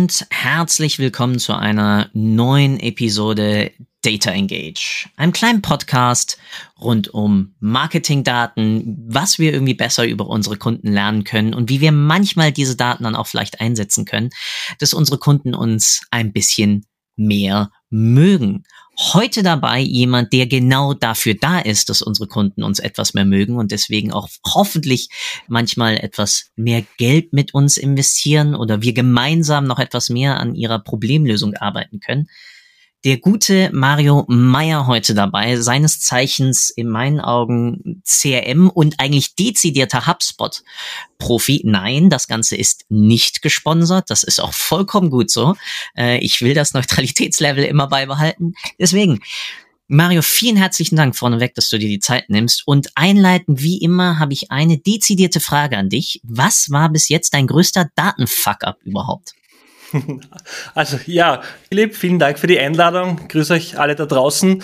Und herzlich willkommen zu einer neuen Episode Data Engage, einem kleinen Podcast rund um Marketingdaten, was wir irgendwie besser über unsere Kunden lernen können und wie wir manchmal diese Daten dann auch vielleicht einsetzen können, dass unsere Kunden uns ein bisschen mehr mögen heute dabei jemand, der genau dafür da ist, dass unsere Kunden uns etwas mehr mögen und deswegen auch hoffentlich manchmal etwas mehr Geld mit uns investieren oder wir gemeinsam noch etwas mehr an ihrer Problemlösung arbeiten können der gute Mario Meyer heute dabei, seines Zeichens in meinen Augen CRM und eigentlich dezidierter HubSpot-Profi. Nein, das Ganze ist nicht gesponsert. Das ist auch vollkommen gut so. Äh, ich will das Neutralitätslevel immer beibehalten. Deswegen, Mario, vielen herzlichen Dank vorneweg, dass du dir die Zeit nimmst. Und einleitend wie immer habe ich eine dezidierte Frage an dich. Was war bis jetzt dein größter Datenfuck-up überhaupt? Also ja, Philipp, vielen Dank für die Einladung. Grüß euch alle da draußen.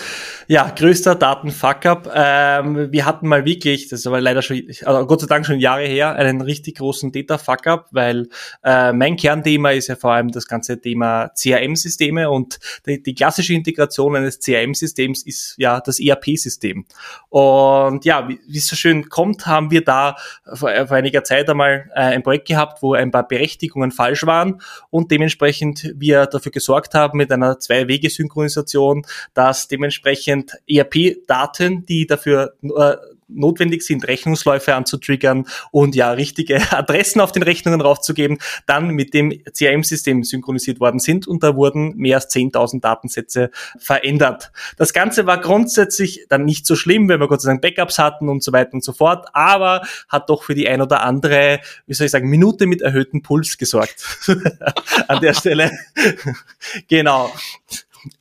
Ja, größter Daten-Fuck-up. Ähm, wir hatten mal wirklich, das aber leider schon, also Gott sei Dank schon Jahre her, einen richtig großen Data-Fuck-up, weil äh, mein Kernthema ist ja vor allem das ganze Thema CRM-Systeme und die, die, klassische Integration eines CRM-Systems ist ja das ERP-System. Und ja, wie, wie es so schön kommt, haben wir da vor, vor einiger Zeit einmal äh, ein Projekt gehabt, wo ein paar Berechtigungen falsch waren und dementsprechend wir dafür gesorgt haben mit einer Zwei-Wege-Synchronisation, dass dementsprechend ERP-Daten, die dafür äh, notwendig sind, Rechnungsläufe anzutriggern und ja, richtige Adressen auf den Rechnungen raufzugeben, dann mit dem CRM-System synchronisiert worden sind und da wurden mehr als 10.000 Datensätze verändert. Das Ganze war grundsätzlich dann nicht so schlimm, wenn wir Gott sei Dank Backups hatten und so weiter und so fort, aber hat doch für die ein oder andere, wie soll ich sagen, Minute mit erhöhtem Puls gesorgt. An der Stelle. genau.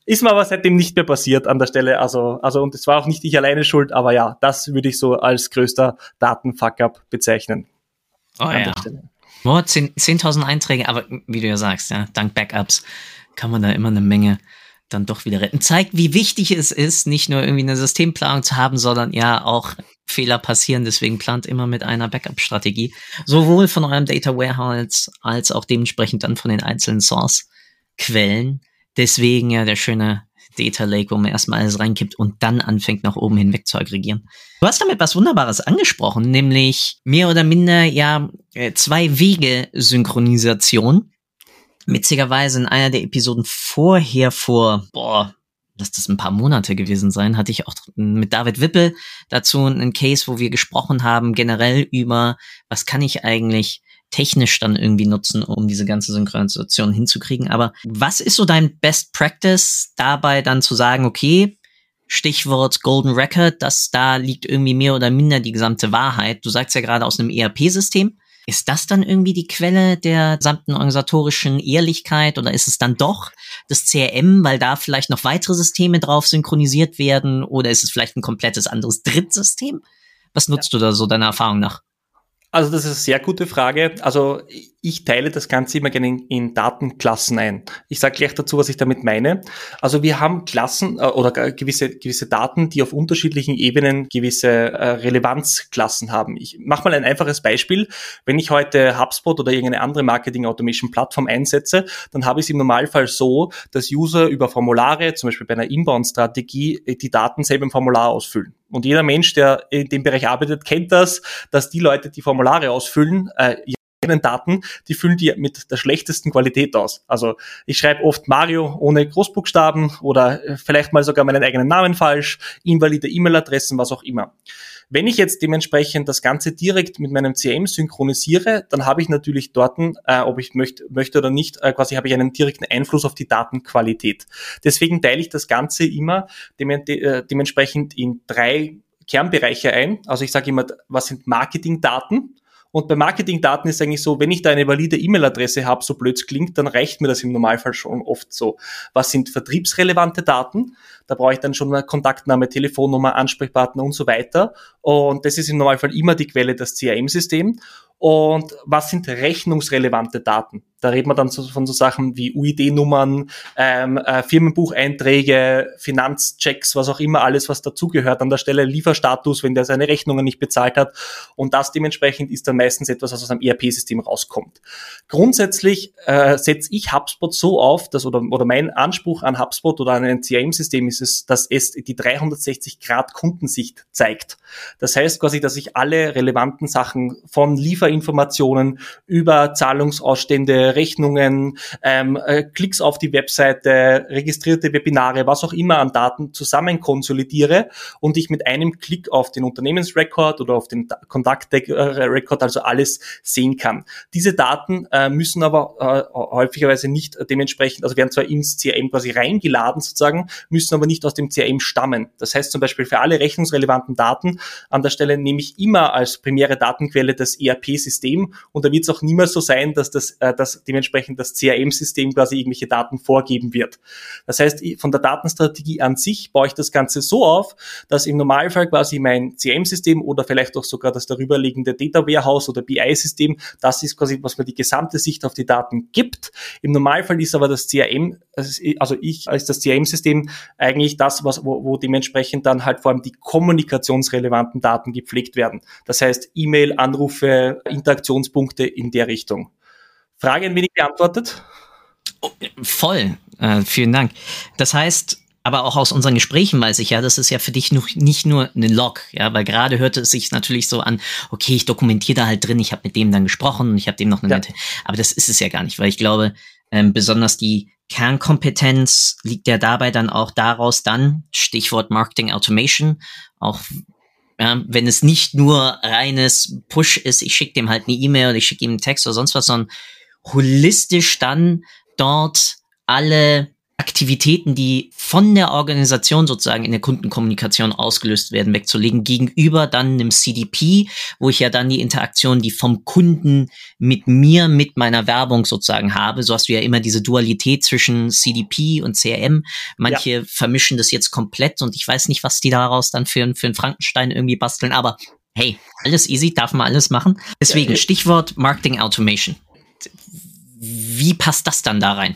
Ist mir aber seitdem nicht mehr passiert an der Stelle. Also, also, und es war auch nicht ich alleine schuld, aber ja, das würde ich so als größter Datenfuck-up bezeichnen. Oh ja. Oh, 10.000 10 Einträge, aber wie du ja sagst, ja, dank Backups kann man da immer eine Menge dann doch wieder retten. Zeigt, wie wichtig es ist, nicht nur irgendwie eine Systemplanung zu haben, sondern ja auch Fehler passieren. Deswegen plant immer mit einer Backup-Strategie. Sowohl von eurem Data Warehouse als auch dementsprechend dann von den einzelnen Source-Quellen. Deswegen ja der schöne Data Lake, wo man erstmal alles reinkippt und dann anfängt, nach oben hinweg zu aggregieren. Du hast damit was Wunderbares angesprochen, nämlich mehr oder minder ja äh, zwei Wege Synchronisation. Witzigerweise in einer der Episoden vorher vor, boah, lass das ein paar Monate gewesen sein, hatte ich auch mit David Wippel dazu einen Case, wo wir gesprochen haben, generell über, was kann ich eigentlich technisch dann irgendwie nutzen, um diese ganze Synchronisation hinzukriegen. Aber was ist so dein Best Practice dabei dann zu sagen, okay, Stichwort Golden Record, dass da liegt irgendwie mehr oder minder die gesamte Wahrheit. Du sagst ja gerade aus einem ERP-System. Ist das dann irgendwie die Quelle der gesamten organisatorischen Ehrlichkeit oder ist es dann doch das CRM, weil da vielleicht noch weitere Systeme drauf synchronisiert werden oder ist es vielleicht ein komplettes anderes Drittsystem? Was nutzt ja. du da so deiner Erfahrung nach? Also das ist eine sehr gute Frage. Also ich teile das Ganze immer gerne in, in Datenklassen ein. Ich sage gleich dazu, was ich damit meine. Also wir haben Klassen äh, oder gewisse, gewisse Daten, die auf unterschiedlichen Ebenen gewisse äh, Relevanzklassen haben. Ich mache mal ein einfaches Beispiel. Wenn ich heute HubSpot oder irgendeine andere Marketing-Automation-Plattform einsetze, dann habe ich es im Normalfall so, dass User über Formulare, zum Beispiel bei einer Inbound-Strategie, die Daten selber im Formular ausfüllen. Und jeder Mensch, der in dem Bereich arbeitet, kennt das, dass die Leute, die Formulare ausfüllen, äh, Daten, die füllen die mit der schlechtesten Qualität aus. Also ich schreibe oft Mario ohne Großbuchstaben oder äh, vielleicht mal sogar meinen eigenen Namen falsch, invalide E-Mail-Adressen, was auch immer. Wenn ich jetzt dementsprechend das Ganze direkt mit meinem CM synchronisiere, dann habe ich natürlich dort, äh, ob ich möchte, möchte oder nicht, äh, quasi habe ich einen direkten Einfluss auf die Datenqualität. Deswegen teile ich das Ganze immer äh, dementsprechend in drei Kernbereiche ein. Also ich sage immer, was sind Marketingdaten? Und bei Marketingdaten ist eigentlich so, wenn ich da eine valide E-Mail-Adresse habe, so blöd klingt, dann reicht mir das im Normalfall schon oft so. Was sind vertriebsrelevante Daten? Da brauche ich dann schon eine Kontaktname, Telefonnummer, Ansprechpartner und so weiter. Und das ist im Normalfall immer die Quelle, das CRM-System. Und was sind rechnungsrelevante Daten? Da reden wir dann von so Sachen wie UID-Nummern, ähm, äh, Firmenbucheinträge, Finanzchecks, was auch immer, alles, was dazugehört an der Stelle, Lieferstatus, wenn der seine Rechnungen nicht bezahlt hat. Und das dementsprechend ist dann meistens etwas, was aus einem ERP-System rauskommt. Grundsätzlich äh, setze ich HubSpot so auf, dass, oder, oder mein Anspruch an HubSpot oder an ein CRM-System ist es, dass es die 360-Grad-Kundensicht zeigt. Das heißt quasi, dass ich alle relevanten Sachen von Lieferinformationen über Zahlungsausstände, Rechnungen, ähm, äh, Klicks auf die Webseite, registrierte Webinare, was auch immer an Daten zusammen konsolidiere und ich mit einem Klick auf den Unternehmensrekord oder auf den Kontaktrekord, also alles sehen kann. Diese Daten äh, müssen aber äh, häufigerweise nicht dementsprechend, also werden zwar ins CRM quasi reingeladen sozusagen, müssen aber nicht aus dem CRM stammen. Das heißt zum Beispiel für alle rechnungsrelevanten Daten an der Stelle nehme ich immer als primäre Datenquelle das ERP-System und da wird es auch niemals so sein, dass das, äh, dass dementsprechend das CRM-System quasi irgendwelche Daten vorgeben wird. Das heißt, von der Datenstrategie an sich baue ich das Ganze so auf, dass im Normalfall quasi mein CRM-System oder vielleicht auch sogar das darüberliegende Data Warehouse oder BI-System, das ist quasi, was mir die gesamte Sicht auf die Daten gibt. Im Normalfall ist aber das CRM, also ich als das CRM-System eigentlich das, was, wo, wo dementsprechend dann halt vor allem die kommunikationsrelevanten Daten gepflegt werden. Das heißt E-Mail, Anrufe, Interaktionspunkte in der Richtung. Frage ein wenig beantwortet? Oh, voll. Äh, vielen Dank. Das heißt, aber auch aus unseren Gesprächen weiß ich ja, das ist ja für dich noch nicht nur eine Log, ja, weil gerade hörte es sich natürlich so an, okay, ich dokumentiere da halt drin, ich habe mit dem dann gesprochen und ich habe dem noch eine ja. nette, aber das ist es ja gar nicht, weil ich glaube, ähm, besonders die Kernkompetenz liegt ja dabei dann auch daraus dann, Stichwort Marketing Automation, auch ja, wenn es nicht nur reines Push ist, ich schicke dem halt eine E-Mail oder ich schicke ihm einen Text oder sonst was, sondern holistisch dann dort alle Aktivitäten, die von der Organisation sozusagen in der Kundenkommunikation ausgelöst werden, wegzulegen, gegenüber dann einem CDP, wo ich ja dann die Interaktion, die vom Kunden mit mir, mit meiner Werbung sozusagen habe. So hast du ja immer diese Dualität zwischen CDP und CRM. Manche ja. vermischen das jetzt komplett und ich weiß nicht, was die daraus dann für, für einen Frankenstein irgendwie basteln, aber hey, alles easy, darf man alles machen. Deswegen, Stichwort Marketing Automation. Wie passt das dann da rein?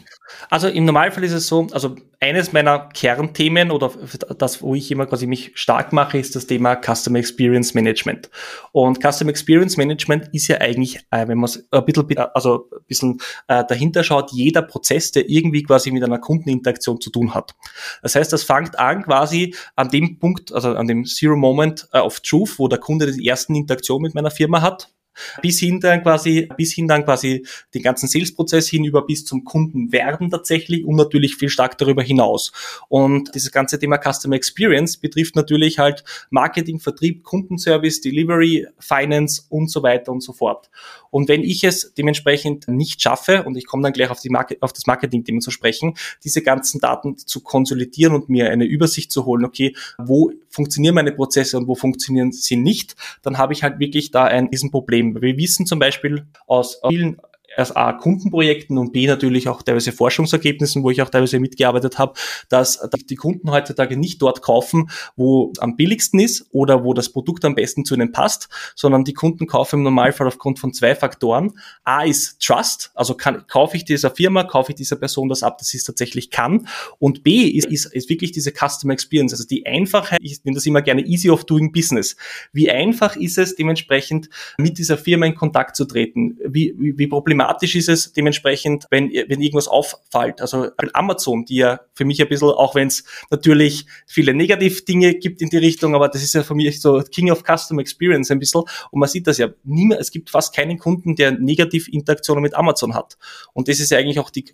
Also im Normalfall ist es so, also eines meiner Kernthemen oder das, wo ich immer quasi mich stark mache, ist das Thema Customer Experience Management. Und Customer Experience Management ist ja eigentlich, äh, wenn man es ein bisschen, also ein bisschen äh, dahinter schaut, jeder Prozess, der irgendwie quasi mit einer Kundeninteraktion zu tun hat. Das heißt, das fängt an quasi an dem Punkt, also an dem Zero Moment äh, of Truth, wo der Kunde die ersten Interaktion mit meiner Firma hat bis hin dann quasi, bis hin dann quasi den ganzen Sales-Prozess hinüber bis zum Kunden werden tatsächlich und natürlich viel stark darüber hinaus. Und dieses ganze Thema Customer Experience betrifft natürlich halt Marketing, Vertrieb, Kundenservice, Delivery, Finance und so weiter und so fort. Und wenn ich es dementsprechend nicht schaffe, und ich komme dann gleich auf, die Market, auf das Marketing-Thema zu sprechen, diese ganzen Daten zu konsolidieren und mir eine Übersicht zu holen, okay, wo funktionieren meine Prozesse und wo funktionieren sie nicht, dann habe ich halt wirklich da ein Riesenproblem. Wir wissen zum Beispiel aus vielen erst A, Kundenprojekten und B, natürlich auch teilweise Forschungsergebnissen, wo ich auch teilweise mitgearbeitet habe, dass die Kunden heutzutage nicht dort kaufen, wo am billigsten ist oder wo das Produkt am besten zu ihnen passt, sondern die Kunden kaufen im Normalfall aufgrund von zwei Faktoren. A ist Trust, also kann, kaufe ich dieser Firma, kaufe ich dieser Person das ab, dass sie es tatsächlich kann. Und B ist, ist, ist wirklich diese Customer Experience, also die Einfachheit, ich nenne das immer gerne easy of doing business. Wie einfach ist es dementsprechend mit dieser Firma in Kontakt zu treten? Wie, wie, wie problematisch problematisch ist es dementsprechend, wenn, wenn irgendwas auffällt. Also Amazon, die ja für mich ein bisschen, auch wenn es natürlich viele Negativ-Dinge gibt in die Richtung, aber das ist ja für mich so King of Custom Experience ein bisschen. Und man sieht das ja, niemand, es gibt fast keinen Kunden, der Negativ-Interaktionen mit Amazon hat. Und das ist ja eigentlich auch die,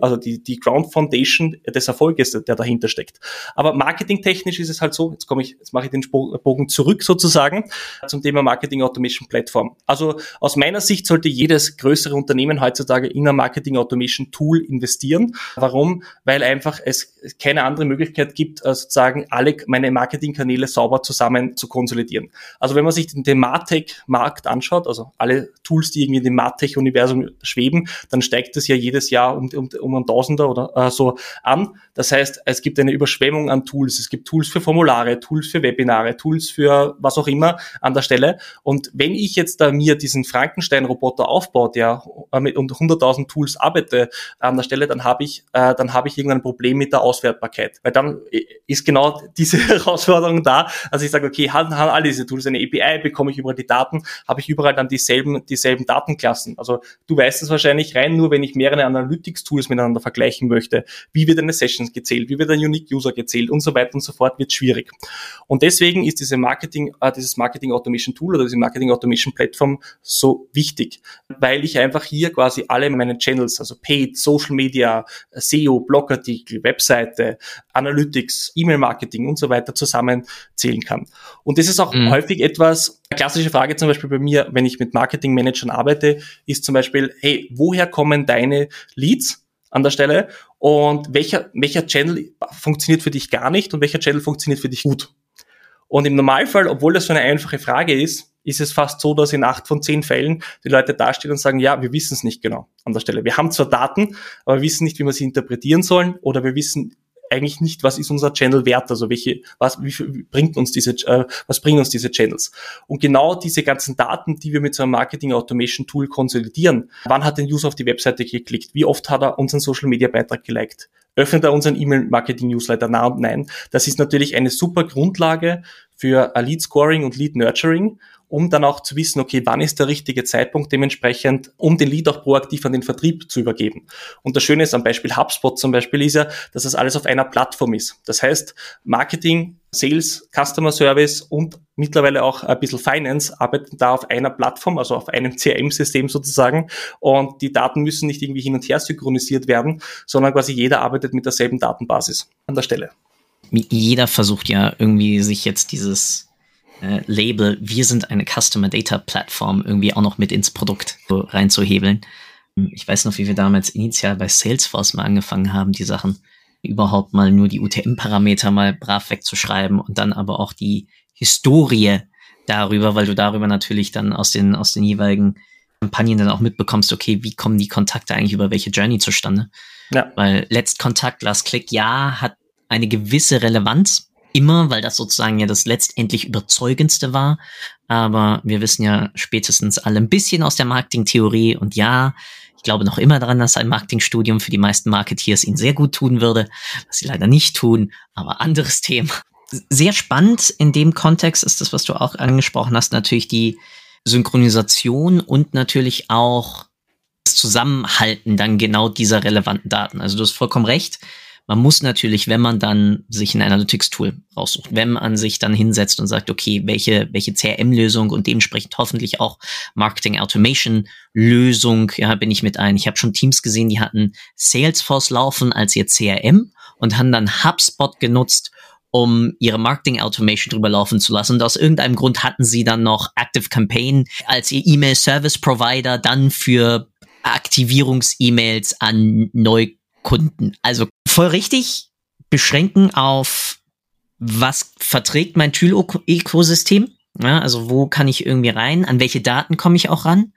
also die, die Ground Foundation des Erfolges, der dahinter steckt. Aber marketingtechnisch ist es halt so, jetzt komme ich, jetzt mache ich den Bogen zurück sozusagen zum Thema Marketing Automation Plattform. Also aus meiner Sicht sollte jedes größere Unternehmen heutzutage in ein Marketing Automation Tool investieren. Warum? Weil einfach es keine andere Möglichkeit gibt, äh, sozusagen alle meine Marketingkanäle sauber zusammen zu konsolidieren. Also wenn man sich den, Martech-Markt anschaut, also alle Tools, die irgendwie in dem Martech-Universum schweben, dann steigt das ja jedes Jahr um, um, um ein Tausender oder äh, so an. Das heißt, es gibt eine Überschwemmung an Tools. Es gibt Tools für Formulare, Tools für Webinare, Tools für was auch immer an der Stelle. Und wenn ich jetzt da mir diesen Frankenstein-Roboter aufbaue, der mit 100.000 Tools arbeite an der Stelle, dann habe ich, äh, dann habe ich irgendein Problem mit der Auswertbarkeit. Weil dann ist genau diese Herausforderung da. Also ich sage, okay, haben, haben alle diese Tools eine API, bekomme ich überall die Daten, habe ich überall dann dieselben, dieselben Datenklassen. Also du weißt es wahrscheinlich rein nur, wenn ich mehrere Analytics-Tools miteinander vergleichen möchte. Wie wird eine Sessions gezählt? Wie wird ein Unique User gezählt? Und so weiter und so fort wird schwierig. Und deswegen ist diese Marketing, äh, dieses Marketing Automation Tool oder diese Marketing Automation Plattform so wichtig, weil ich einfach hier quasi alle meine Channels, also Paid, Social Media, SEO, Blogartikel, Webseite, Analytics, E-Mail-Marketing und so weiter zusammenzählen kann. Und das ist auch mhm. häufig etwas, eine klassische Frage zum Beispiel bei mir, wenn ich mit Marketing-Managern arbeite, ist zum Beispiel, hey, woher kommen deine Leads? an der Stelle und welcher, welcher Channel funktioniert für dich gar nicht und welcher Channel funktioniert für dich gut. Und im Normalfall, obwohl das so eine einfache Frage ist, ist es fast so, dass in acht von zehn Fällen die Leute dastehen und sagen, ja, wir wissen es nicht genau an der Stelle. Wir haben zwar Daten, aber wir wissen nicht, wie wir sie interpretieren sollen oder wir wissen eigentlich nicht, was ist unser Channel wert, also welche, was, wie viel bringt uns diese, äh, was bringen uns diese Channels? Und genau diese ganzen Daten, die wir mit so einem Marketing Automation Tool konsolidieren, wann hat ein User auf die Webseite geklickt? Wie oft hat er unseren Social Media Beitrag geliked? Öffnet er unseren E-Mail-Marketing-Newsletter? Na und nein. Das ist natürlich eine super Grundlage für Lead Scoring und Lead Nurturing um dann auch zu wissen, okay, wann ist der richtige Zeitpunkt dementsprechend, um den Lead auch proaktiv an den Vertrieb zu übergeben. Und das Schöne ist am Beispiel HubSpot zum Beispiel ist ja, dass das alles auf einer Plattform ist. Das heißt, Marketing, Sales, Customer Service und mittlerweile auch ein bisschen Finance arbeiten da auf einer Plattform, also auf einem CRM-System sozusagen. Und die Daten müssen nicht irgendwie hin und her synchronisiert werden, sondern quasi jeder arbeitet mit derselben Datenbasis an der Stelle. Jeder versucht ja irgendwie sich jetzt dieses äh, Label, wir sind eine Customer Data Plattform, irgendwie auch noch mit ins Produkt so reinzuhebeln. Ich weiß noch, wie wir damals initial bei Salesforce mal angefangen haben, die Sachen überhaupt mal nur die UTM-Parameter mal brav wegzuschreiben und dann aber auch die Historie darüber, weil du darüber natürlich dann aus den, aus den jeweiligen Kampagnen dann auch mitbekommst, okay, wie kommen die Kontakte eigentlich über welche Journey zustande? Ja. Weil Let's Kontakt, Last Click, ja, hat eine gewisse Relevanz, immer, weil das sozusagen ja das letztendlich überzeugendste war. Aber wir wissen ja spätestens alle ein bisschen aus der Marketingtheorie und ja, ich glaube noch immer daran, dass ein Marketingstudium für die meisten Marketeers ihnen sehr gut tun würde, was sie leider nicht tun, aber anderes Thema. Sehr spannend in dem Kontext ist das, was du auch angesprochen hast, natürlich die Synchronisation und natürlich auch das Zusammenhalten dann genau dieser relevanten Daten. Also du hast vollkommen recht man muss natürlich, wenn man dann sich ein Analytics-Tool raussucht, wenn man sich dann hinsetzt und sagt, okay, welche, welche CRM-Lösung und dementsprechend hoffentlich auch Marketing-Automation-Lösung, ja, bin ich mit ein. Ich habe schon Teams gesehen, die hatten Salesforce laufen als ihr CRM und haben dann HubSpot genutzt, um ihre Marketing Automation drüber laufen zu lassen. Und aus irgendeinem Grund hatten sie dann noch Active Campaign als ihr E-Mail Service Provider dann für Aktivierungs-E-Mails an Neukunden. Also voll richtig beschränken auf, was verträgt mein Tool-Ökosystem? Ja, also wo kann ich irgendwie rein? An welche Daten komme ich auch ran?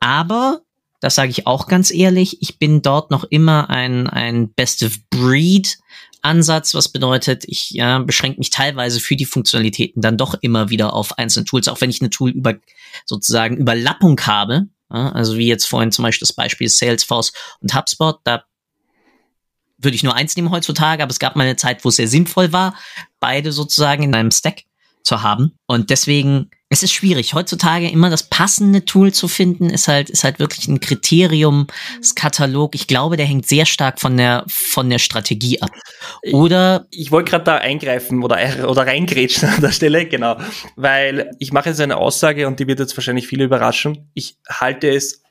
Aber, das sage ich auch ganz ehrlich, ich bin dort noch immer ein, ein Best of Breed Ansatz, was bedeutet, ich ja, beschränke mich teilweise für die Funktionalitäten dann doch immer wieder auf einzelne Tools, auch wenn ich eine Tool über sozusagen Überlappung habe. Ja, also wie jetzt vorhin zum Beispiel das Beispiel Salesforce und HubSpot, da würde ich nur eins nehmen heutzutage, aber es gab mal eine Zeit, wo es sehr sinnvoll war, beide sozusagen in einem Stack zu haben. Und deswegen, es ist schwierig. Heutzutage immer das passende Tool zu finden, ist halt, ist halt wirklich ein Kriterium, das Katalog. Ich glaube, der hängt sehr stark von der, von der Strategie ab. Oder? Ich, ich wollte gerade da eingreifen oder, oder reingrätschen an der Stelle, genau. Weil ich mache jetzt eine Aussage und die wird jetzt wahrscheinlich viele überraschen. Ich halte es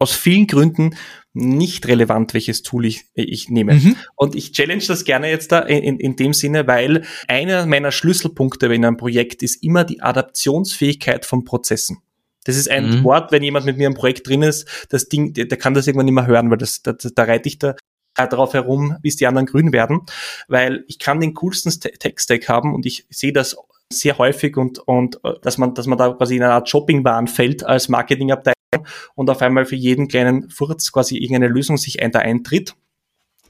aus vielen Gründen nicht relevant, welches Tool ich, ich nehme. Mhm. Und ich challenge das gerne jetzt da in, in dem Sinne, weil einer meiner Schlüsselpunkte in einem Projekt ist immer die Adaptionsfähigkeit von Prozessen. Das ist ein mhm. Wort, wenn jemand mit mir im Projekt drin ist, das Ding, der, der kann das irgendwann nicht mehr hören, weil das, da, da reite ich da äh, darauf herum, bis die anderen grün werden, weil ich kann den coolsten Tech-Stack haben und ich sehe das sehr häufig und, und äh, dass man, dass man da quasi in einer Art Shoppingwahn fällt als Marketingabteilung und auf einmal für jeden kleinen Furz quasi irgendeine Lösung sich ein, da eintritt.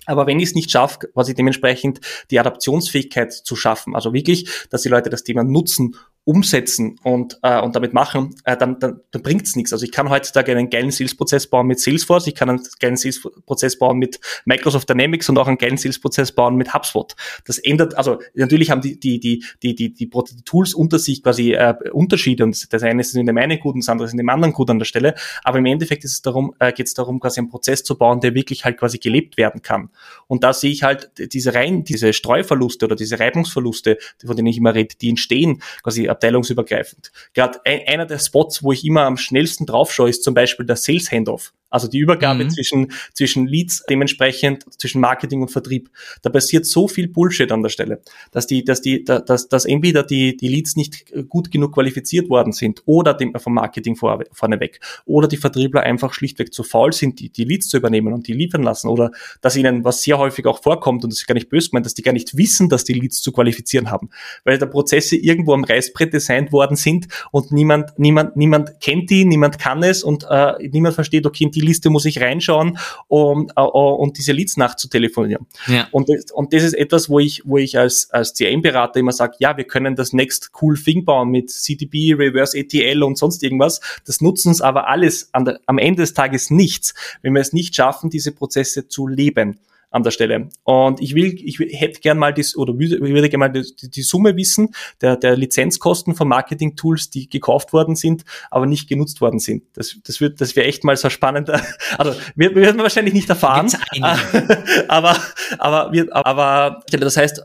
Aber wenn ich es nicht schaffe, quasi dementsprechend die Adaptionsfähigkeit zu schaffen, also wirklich, dass die Leute das Thema nutzen umsetzen und, äh, und damit machen, äh, dann, dann, dann bringt es nichts. Also ich kann heutzutage einen geilen Sales-Prozess bauen mit Salesforce, ich kann einen geilen Sales-Prozess bauen mit Microsoft Dynamics und auch einen geilen Sales-Prozess bauen mit HubSpot. Das ändert, also natürlich haben die, die, die, die, die, die, die Tools unter sich quasi äh, Unterschiede und das eine ist in dem einen gut und das andere ist in dem anderen gut an der Stelle, aber im Endeffekt ist es darum, äh, geht es darum, quasi einen Prozess zu bauen, der wirklich halt quasi gelebt werden kann. Und da sehe ich halt diese rein, diese Streuverluste oder diese Reibungsverluste, von denen ich immer rede, die entstehen quasi abteilungsübergreifend. Gerade ein, einer der Spots, wo ich immer am schnellsten drauf schaue, ist zum Beispiel der Sales Handoff. Also die Übergabe mhm. zwischen, zwischen Leads dementsprechend, zwischen Marketing und Vertrieb. Da passiert so viel Bullshit an der Stelle, dass die, dass die, dass, dass entweder die, die Leads nicht gut genug qualifiziert worden sind oder dem, vom Marketing vor, vorneweg oder die Vertriebler einfach schlichtweg zu faul sind, die, die Leads zu übernehmen und die liefern lassen oder dass ihnen, was sehr häufig auch vorkommt und das ist gar nicht böse gemeint, dass die gar nicht wissen, dass die Leads zu qualifizieren haben, weil da Prozesse irgendwo am Reißbrett designt worden sind und niemand, niemand, niemand kennt die, niemand kann es und äh, niemand versteht, okay, die Liste muss ich reinschauen, um, uh, und diese Leads nachzutelefonieren. Ja. Und, und das ist etwas, wo ich, wo ich als, als CM-Berater immer sage, ja, wir können das next cool Thing bauen mit CDB, Reverse ETL und sonst irgendwas. Das nutzen uns aber alles der, am Ende des Tages nichts, wenn wir es nicht schaffen, diese Prozesse zu leben an der Stelle. Und ich will, ich hätte gern mal das, oder würde, würde gerne mal die, die, Summe wissen der, der Lizenzkosten von Marketing-Tools, die gekauft worden sind, aber nicht genutzt worden sind. Das, das wird, das wäre echt mal so spannend. Also, wir, wir werden wahrscheinlich nicht erfahren. aber, aber, wir, aber, das heißt,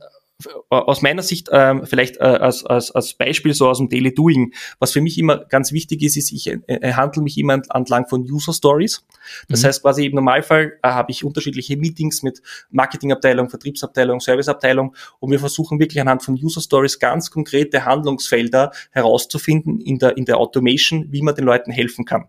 aus meiner Sicht ähm, vielleicht äh, als, als, als Beispiel so aus dem Daily Doing, was für mich immer ganz wichtig ist, ist, ich äh, handle mich immer entlang von User Stories. Das mhm. heißt quasi im Normalfall äh, habe ich unterschiedliche Meetings mit Marketingabteilung, Vertriebsabteilung, Serviceabteilung und wir versuchen wirklich anhand von User Stories ganz konkrete Handlungsfelder herauszufinden in der, in der Automation, wie man den Leuten helfen kann.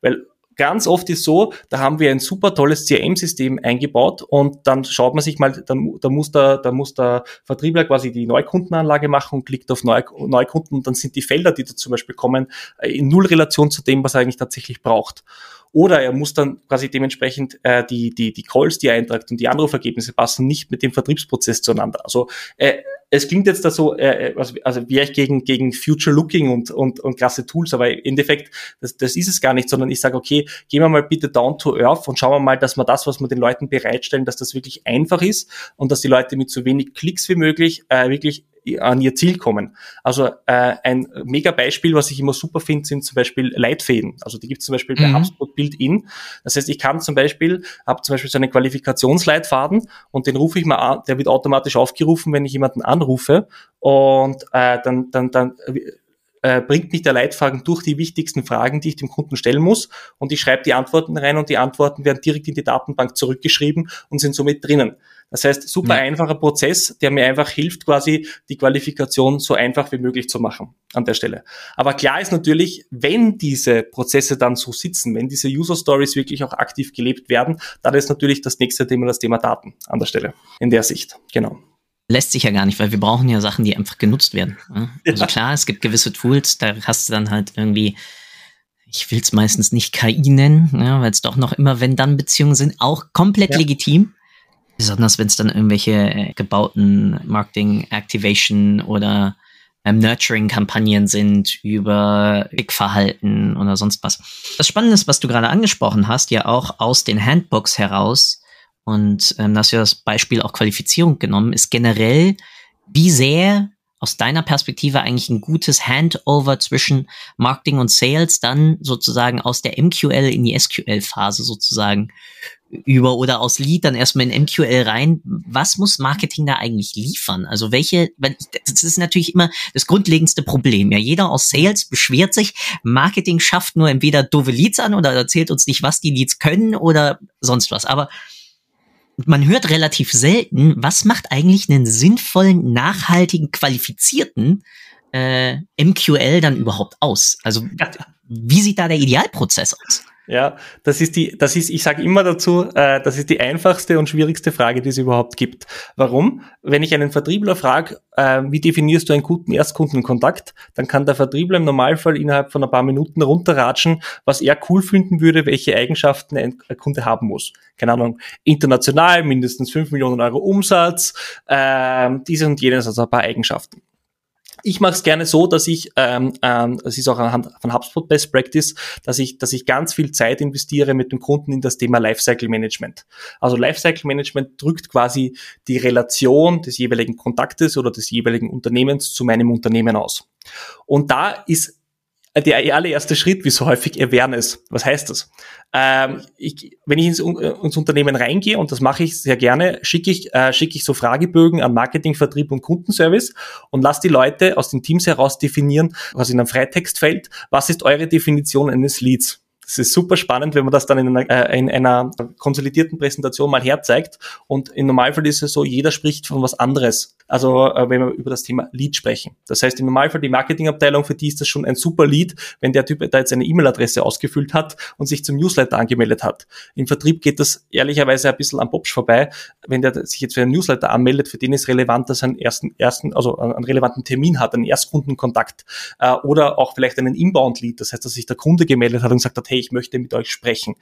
Weil ganz oft ist so, da haben wir ein super tolles CRM-System eingebaut und dann schaut man sich mal, dann, da muss der, da muss der Vertriebler quasi die Neukundenanlage machen und klickt auf Neu, Neukunden und dann sind die Felder, die da zum Beispiel kommen, äh, in null Relation zu dem, was er eigentlich tatsächlich braucht. Oder er muss dann quasi dementsprechend äh, die, die, die Calls, die er eintragt und die Anrufergebnisse passen nicht mit dem Vertriebsprozess zueinander. Also äh, es klingt jetzt da so, äh, also, also wäre ich gegen, gegen Future Looking und, und, und klasse Tools, aber im Endeffekt, das, das ist es gar nicht, sondern ich sage, okay, gehen wir mal bitte down to earth und schauen wir mal, dass wir das, was wir den Leuten bereitstellen, dass das wirklich einfach ist und dass die Leute mit so wenig Klicks wie möglich äh, wirklich an ihr Ziel kommen. Also äh, ein mega Beispiel, was ich immer super finde, sind zum Beispiel Leitfäden. Also die gibt es zum Beispiel bei mhm. HubSpot Build-In. Das heißt, ich kann zum Beispiel, habe zum Beispiel so einen Qualifikationsleitfaden und den rufe ich mal an, der wird automatisch aufgerufen, wenn ich jemanden anrufe und äh, dann, dann, dann äh, bringt mich der Leitfaden durch die wichtigsten Fragen, die ich dem Kunden stellen muss und ich schreibe die Antworten rein und die Antworten werden direkt in die Datenbank zurückgeschrieben und sind somit drinnen. Das heißt, super ja. einfacher Prozess, der mir einfach hilft, quasi die Qualifikation so einfach wie möglich zu machen an der Stelle. Aber klar ist natürlich, wenn diese Prozesse dann so sitzen, wenn diese User Stories wirklich auch aktiv gelebt werden, dann ist natürlich das nächste Thema das Thema Daten an der Stelle, in der Sicht. Genau lässt sich ja gar nicht, weil wir brauchen ja Sachen, die einfach genutzt werden. Also klar, es gibt gewisse Tools, da hast du dann halt irgendwie, ich will es meistens nicht KI nennen, ja, weil es doch noch immer Wenn-Dann-Beziehungen sind, auch komplett ja. legitim. Besonders wenn es dann irgendwelche äh, gebauten Marketing, Activation oder ähm, Nurturing-Kampagnen sind über Klickverhalten oder sonst was. Das Spannende ist, was du gerade angesprochen hast, ja auch aus den Handbooks heraus, und ähm, hast ja das Beispiel auch Qualifizierung genommen, ist generell, wie sehr aus deiner Perspektive eigentlich ein gutes Handover zwischen Marketing und Sales dann sozusagen aus der MQL in die SQL-Phase sozusagen über oder aus Lead dann erstmal in MQL rein. Was muss Marketing da eigentlich liefern? Also welche, das ist natürlich immer das grundlegendste Problem. Ja, jeder aus Sales beschwert sich, Marketing schafft nur entweder doofe Leads an oder erzählt uns nicht, was die Leads können oder sonst was. Aber man hört relativ selten, was macht eigentlich einen sinnvollen, nachhaltigen, qualifizierten äh, MQL dann überhaupt aus? Also wie sieht da der Idealprozess aus? Ja, das ist die, das ist, ich sage immer dazu, äh, das ist die einfachste und schwierigste Frage, die es überhaupt gibt. Warum? Wenn ich einen Vertriebler frage, äh, wie definierst du einen guten Erstkundenkontakt, dann kann der Vertriebler im Normalfall innerhalb von ein paar Minuten runterratschen, was er cool finden würde, welche Eigenschaften ein Kunde haben muss. Keine Ahnung, international, mindestens fünf Millionen Euro Umsatz, äh, dieses und jenes, also ein paar Eigenschaften. Ich mache es gerne so, dass ich, ähm, ähm, es ist auch anhand von HubSpot Best Practice, dass ich, dass ich ganz viel Zeit investiere mit dem Kunden in das Thema Lifecycle Management. Also Lifecycle Management drückt quasi die Relation des jeweiligen Kontaktes oder des jeweiligen Unternehmens zu meinem Unternehmen aus. Und da ist der allererste Schritt, wie so häufig, Awareness. Was heißt das? Ähm, ich, wenn ich ins, ins, Unternehmen reingehe, und das mache ich sehr gerne, schicke ich, äh, schicke ich so Fragebögen an Marketing, Vertrieb und Kundenservice und lasse die Leute aus den Teams heraus definieren, was in einem Freitextfeld, was ist eure Definition eines Leads? Das ist super spannend, wenn man das dann in einer, äh, in einer konsolidierten Präsentation mal herzeigt. Und im Normalfall ist es so, jeder spricht von was anderes. Also äh, wenn wir über das Thema Lead sprechen. Das heißt, im Normalfall die Marketingabteilung, für die ist das schon ein super Lead, wenn der Typ da jetzt eine E-Mail-Adresse ausgefüllt hat und sich zum Newsletter angemeldet hat. Im Vertrieb geht das ehrlicherweise ein bisschen am Popsch vorbei. Wenn der sich jetzt für einen Newsletter anmeldet, für den ist relevant, dass er einen ersten, ersten, also einen relevanten Termin hat, einen Erstkundenkontakt äh, oder auch vielleicht einen Inbound-Lead. Das heißt, dass sich der Kunde gemeldet hat und gesagt hat, hey, ich möchte mit euch sprechen.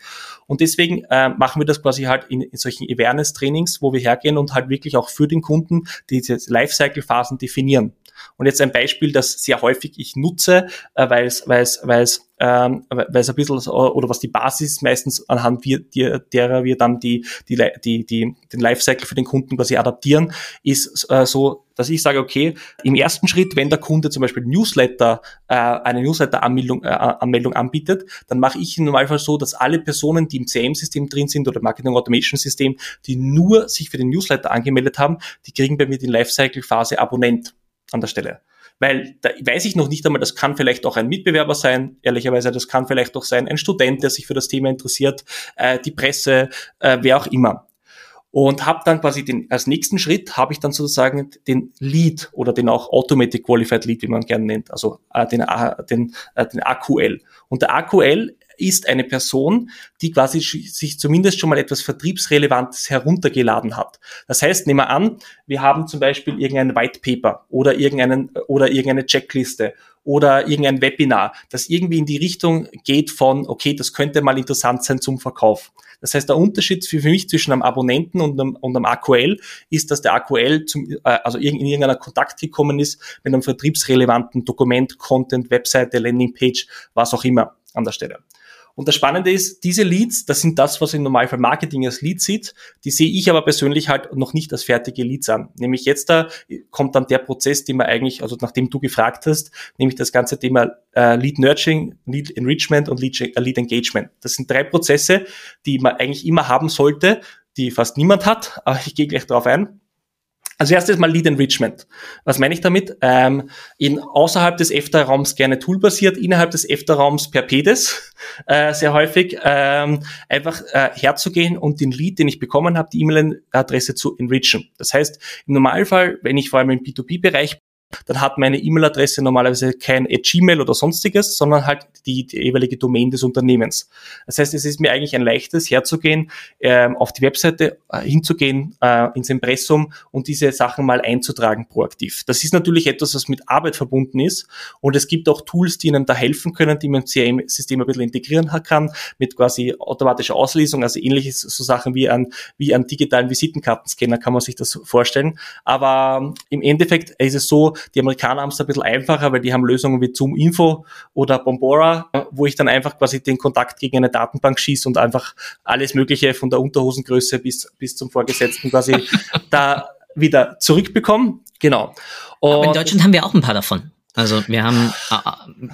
Und deswegen äh, machen wir das quasi halt in, in solchen Awareness-Trainings, wo wir hergehen und halt wirklich auch für den Kunden diese Lifecycle-Phasen definieren. Und jetzt ein Beispiel, das sehr häufig ich nutze, äh, weil es, weil es, weil es ähm, weil es ein bisschen oder was die Basis meistens anhand wir, die, derer wir dann die, die, die, die, den Lifecycle für den Kunden quasi adaptieren, ist äh, so, dass ich sage, okay, im ersten Schritt, wenn der Kunde zum Beispiel Newsletter, äh, eine Newsletter-Anmeldung äh, Anmeldung anbietet, dann mache ich im Normalfall so, dass alle Personen, die im CM-System drin sind oder Marketing Automation System, die nur sich für den Newsletter angemeldet haben, die kriegen bei mir die Lifecycle-Phase Abonnent an der Stelle. Weil da weiß ich noch nicht einmal, das kann vielleicht auch ein Mitbewerber sein, ehrlicherweise, das kann vielleicht auch sein ein Student, der sich für das Thema interessiert, äh, die Presse, äh, wer auch immer. Und habe dann quasi den, als nächsten Schritt habe ich dann sozusagen den Lead oder den auch Automatic Qualified Lead, wie man gerne nennt, also äh, den, äh, den, äh, den AQL. Und der AQL ist eine Person, die quasi sich zumindest schon mal etwas Vertriebsrelevantes heruntergeladen hat. Das heißt, nehmen wir an, wir haben zum Beispiel irgendein White Paper oder irgendeinen, oder irgendeine Checkliste oder irgendein Webinar, das irgendwie in die Richtung geht von, okay, das könnte mal interessant sein zum Verkauf. Das heißt, der Unterschied für, mich zwischen einem Abonnenten und einem, und einem AQL ist, dass der AQL zum, äh, also in irgendeiner Kontakt gekommen ist mit einem vertriebsrelevanten Dokument, Content, Webseite, Landingpage, was auch immer an der Stelle. Und das Spannende ist, diese Leads, das sind das, was im Normalfall Marketing als Lead sieht, die sehe ich aber persönlich halt noch nicht als fertige Leads an. Nämlich jetzt da kommt dann der Prozess, den man eigentlich, also nachdem du gefragt hast, nämlich das ganze Thema äh, Lead Nurturing, Lead Enrichment und Lead, äh, Lead Engagement. Das sind drei Prozesse, die man eigentlich immer haben sollte, die fast niemand hat, aber ich gehe gleich darauf ein. Also erstes mal Lead Enrichment. Was meine ich damit? Ähm, in, außerhalb des EFTA-Raums gerne toolbasiert, innerhalb des EFTA-Raums per PEDES äh, sehr häufig, ähm, einfach äh, herzugehen und den Lead, den ich bekommen habe, die E-Mail-Adresse zu enrichen. Das heißt, im Normalfall, wenn ich vor allem im B2B-Bereich dann hat meine E-Mail-Adresse normalerweise kein Gmail oder sonstiges, sondern halt die, die, jeweilige Domain des Unternehmens. Das heißt, es ist mir eigentlich ein leichtes, herzugehen, äh, auf die Webseite äh, hinzugehen, äh, ins Impressum und diese Sachen mal einzutragen proaktiv. Das ist natürlich etwas, was mit Arbeit verbunden ist und es gibt auch Tools, die Ihnen da helfen können, die man im CRM-System ein bisschen integrieren kann, mit quasi automatischer Auslesung, also ähnliches so Sachen wie an, wie an digitalen Visitenkartenscanner kann man sich das vorstellen. Aber im Endeffekt ist es so, die Amerikaner haben es ein bisschen einfacher, weil die haben Lösungen wie Zoom Info oder Bombora, wo ich dann einfach quasi den Kontakt gegen eine Datenbank schieße und einfach alles Mögliche von der Unterhosengröße bis, bis zum Vorgesetzten quasi da wieder zurückbekomme. Genau. Und Aber in Deutschland haben wir auch ein paar davon. Also wir haben äh,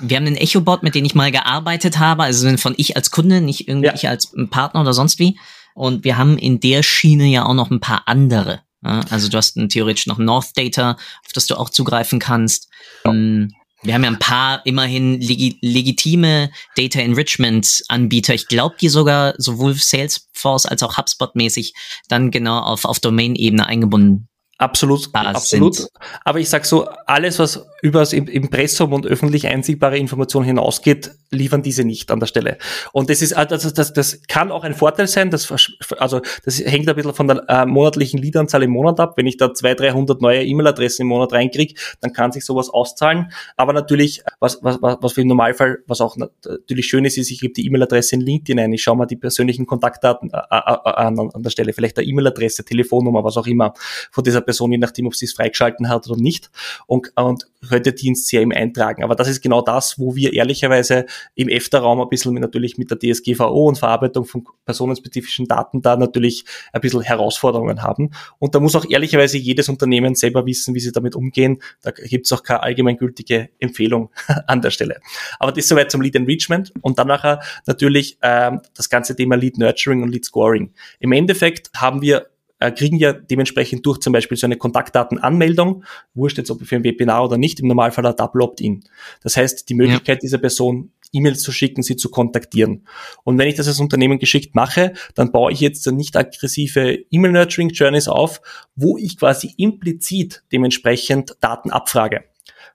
wir haben einen Echo-Bot, mit dem ich mal gearbeitet habe, also von ich als Kunde, nicht irgendwie ja. ich als Partner oder sonst wie. Und wir haben in der Schiene ja auch noch ein paar andere. Also du hast theoretisch noch North Data, auf das du auch zugreifen kannst. Ähm, wir haben ja ein paar immerhin legi legitime Data Enrichment Anbieter. Ich glaube, die sogar sowohl Salesforce als auch HubSpot mäßig dann genau auf, auf Domain-Ebene eingebunden Absolut, absolut. Sind. Aber ich sag so, alles, was über das Impressum und öffentlich einsehbare Informationen hinausgeht, liefern diese nicht an der Stelle. Und das ist, also das, das kann auch ein Vorteil sein, das, also das hängt ein bisschen von der äh, monatlichen Leadanzahl im Monat ab. Wenn ich da 200, 300 neue E-Mail-Adressen im Monat reinkriege, dann kann sich sowas auszahlen. Aber natürlich, was, was, was für im Normalfall, was auch natürlich schön ist, ist, ich gebe die E-Mail-Adresse in LinkedIn ein, ich schaue mal die persönlichen Kontaktdaten äh, äh, äh an, an der Stelle, vielleicht eine E-Mail-Adresse, Telefonnummer, was auch immer, von dieser Person, je nachdem, ob sie es freigeschalten hat oder nicht. Und, und könnte Dienst sehr im eintragen. Aber das ist genau das, wo wir ehrlicherweise im EFTA-Raum ein bisschen natürlich mit der DSGVO und Verarbeitung von personenspezifischen Daten da natürlich ein bisschen Herausforderungen haben. Und da muss auch ehrlicherweise jedes Unternehmen selber wissen, wie sie damit umgehen. Da gibt es auch keine allgemeingültige Empfehlung an der Stelle. Aber das soweit zum Lead Enrichment und dann nachher natürlich ähm, das ganze Thema Lead Nurturing und Lead Scoring. Im Endeffekt haben wir äh, kriegen ja dementsprechend durch zum Beispiel so eine Kontaktdatenanmeldung, wurscht jetzt ob für ein Webinar oder nicht, im Normalfall ein Double Opt-in. Das heißt, die Möglichkeit ja. dieser Person E-Mails zu schicken, sie zu kontaktieren. Und wenn ich das als Unternehmen geschickt mache, dann baue ich jetzt nicht aggressive E-Mail-Nurturing-Journeys auf, wo ich quasi implizit dementsprechend Daten abfrage.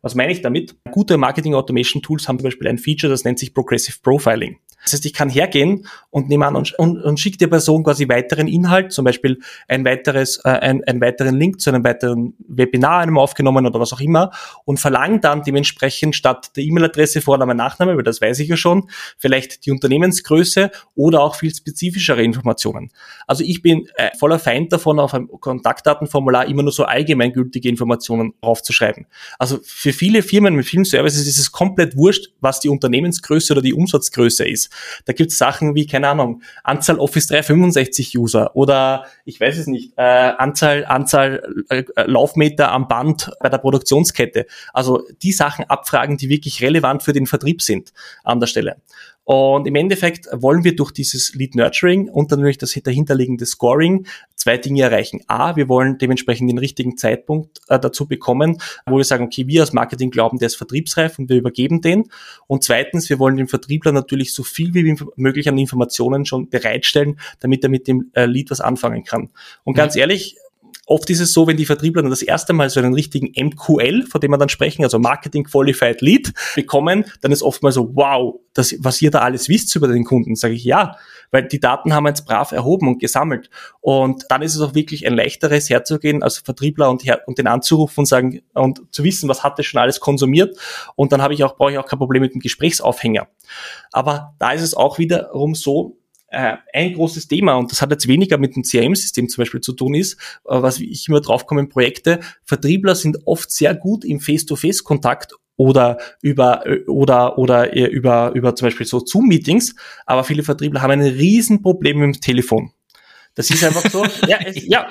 Was meine ich damit? Gute Marketing-Automation-Tools haben zum Beispiel ein Feature, das nennt sich Progressive Profiling. Das heißt, ich kann hergehen und nehme an und, und, und schicke der Person quasi weiteren Inhalt, zum Beispiel ein weiteres, äh, ein, einen weiteren Link zu einem weiteren Webinar, einem aufgenommen oder was auch immer und verlange dann dementsprechend statt der E-Mail-Adresse Vorname, Nachname, weil das weiß ich ja schon, vielleicht die Unternehmensgröße oder auch viel spezifischere Informationen. Also ich bin äh, voller Feind davon, auf einem Kontaktdatenformular immer nur so allgemeingültige Informationen draufzuschreiben. Also für viele Firmen mit vielen Services ist es komplett wurscht, was die Unternehmensgröße oder die Umsatzgröße ist. Da gibt es Sachen wie, keine Ahnung, Anzahl Office 365 User oder ich weiß es nicht, äh, Anzahl, Anzahl äh, Laufmeter am Band bei der Produktionskette. Also die Sachen abfragen, die wirklich relevant für den Vertrieb sind an der Stelle. Und im Endeffekt wollen wir durch dieses Lead Nurturing und dann natürlich das dahinterliegende Scoring zwei Dinge erreichen. A, wir wollen dementsprechend den richtigen Zeitpunkt äh, dazu bekommen, wo wir sagen, okay, wir als Marketing glauben, der ist vertriebsreif und wir übergeben den. Und zweitens, wir wollen dem Vertriebler natürlich so viel wie möglich an Informationen schon bereitstellen, damit er mit dem äh, Lead was anfangen kann. Und ganz mhm. ehrlich, Oft ist es so, wenn die Vertriebler dann das erste Mal so einen richtigen MQL, von dem wir dann sprechen, also Marketing Qualified Lead, bekommen, dann ist oft mal so, wow, das, was ihr da alles wisst über den Kunden, sage ich ja, weil die Daten haben wir jetzt brav erhoben und gesammelt. Und dann ist es auch wirklich ein leichteres herzugehen als Vertriebler und, und den anzurufen und sagen und zu wissen, was hat er schon alles konsumiert. Und dann habe ich auch, brauche ich auch kein Problem mit dem Gesprächsaufhänger. Aber da ist es auch wiederum so, äh, ein großes Thema, und das hat jetzt weniger mit dem CRM-System zum Beispiel zu tun ist, äh, was ich immer draufkomme in Projekte, Vertriebler sind oft sehr gut im Face-to-Face-Kontakt oder über oder oder über über zum Beispiel so Zoom-Meetings, aber viele Vertriebler haben ein Riesenproblem mit dem Telefon. Das ist einfach so. ja, es, ja,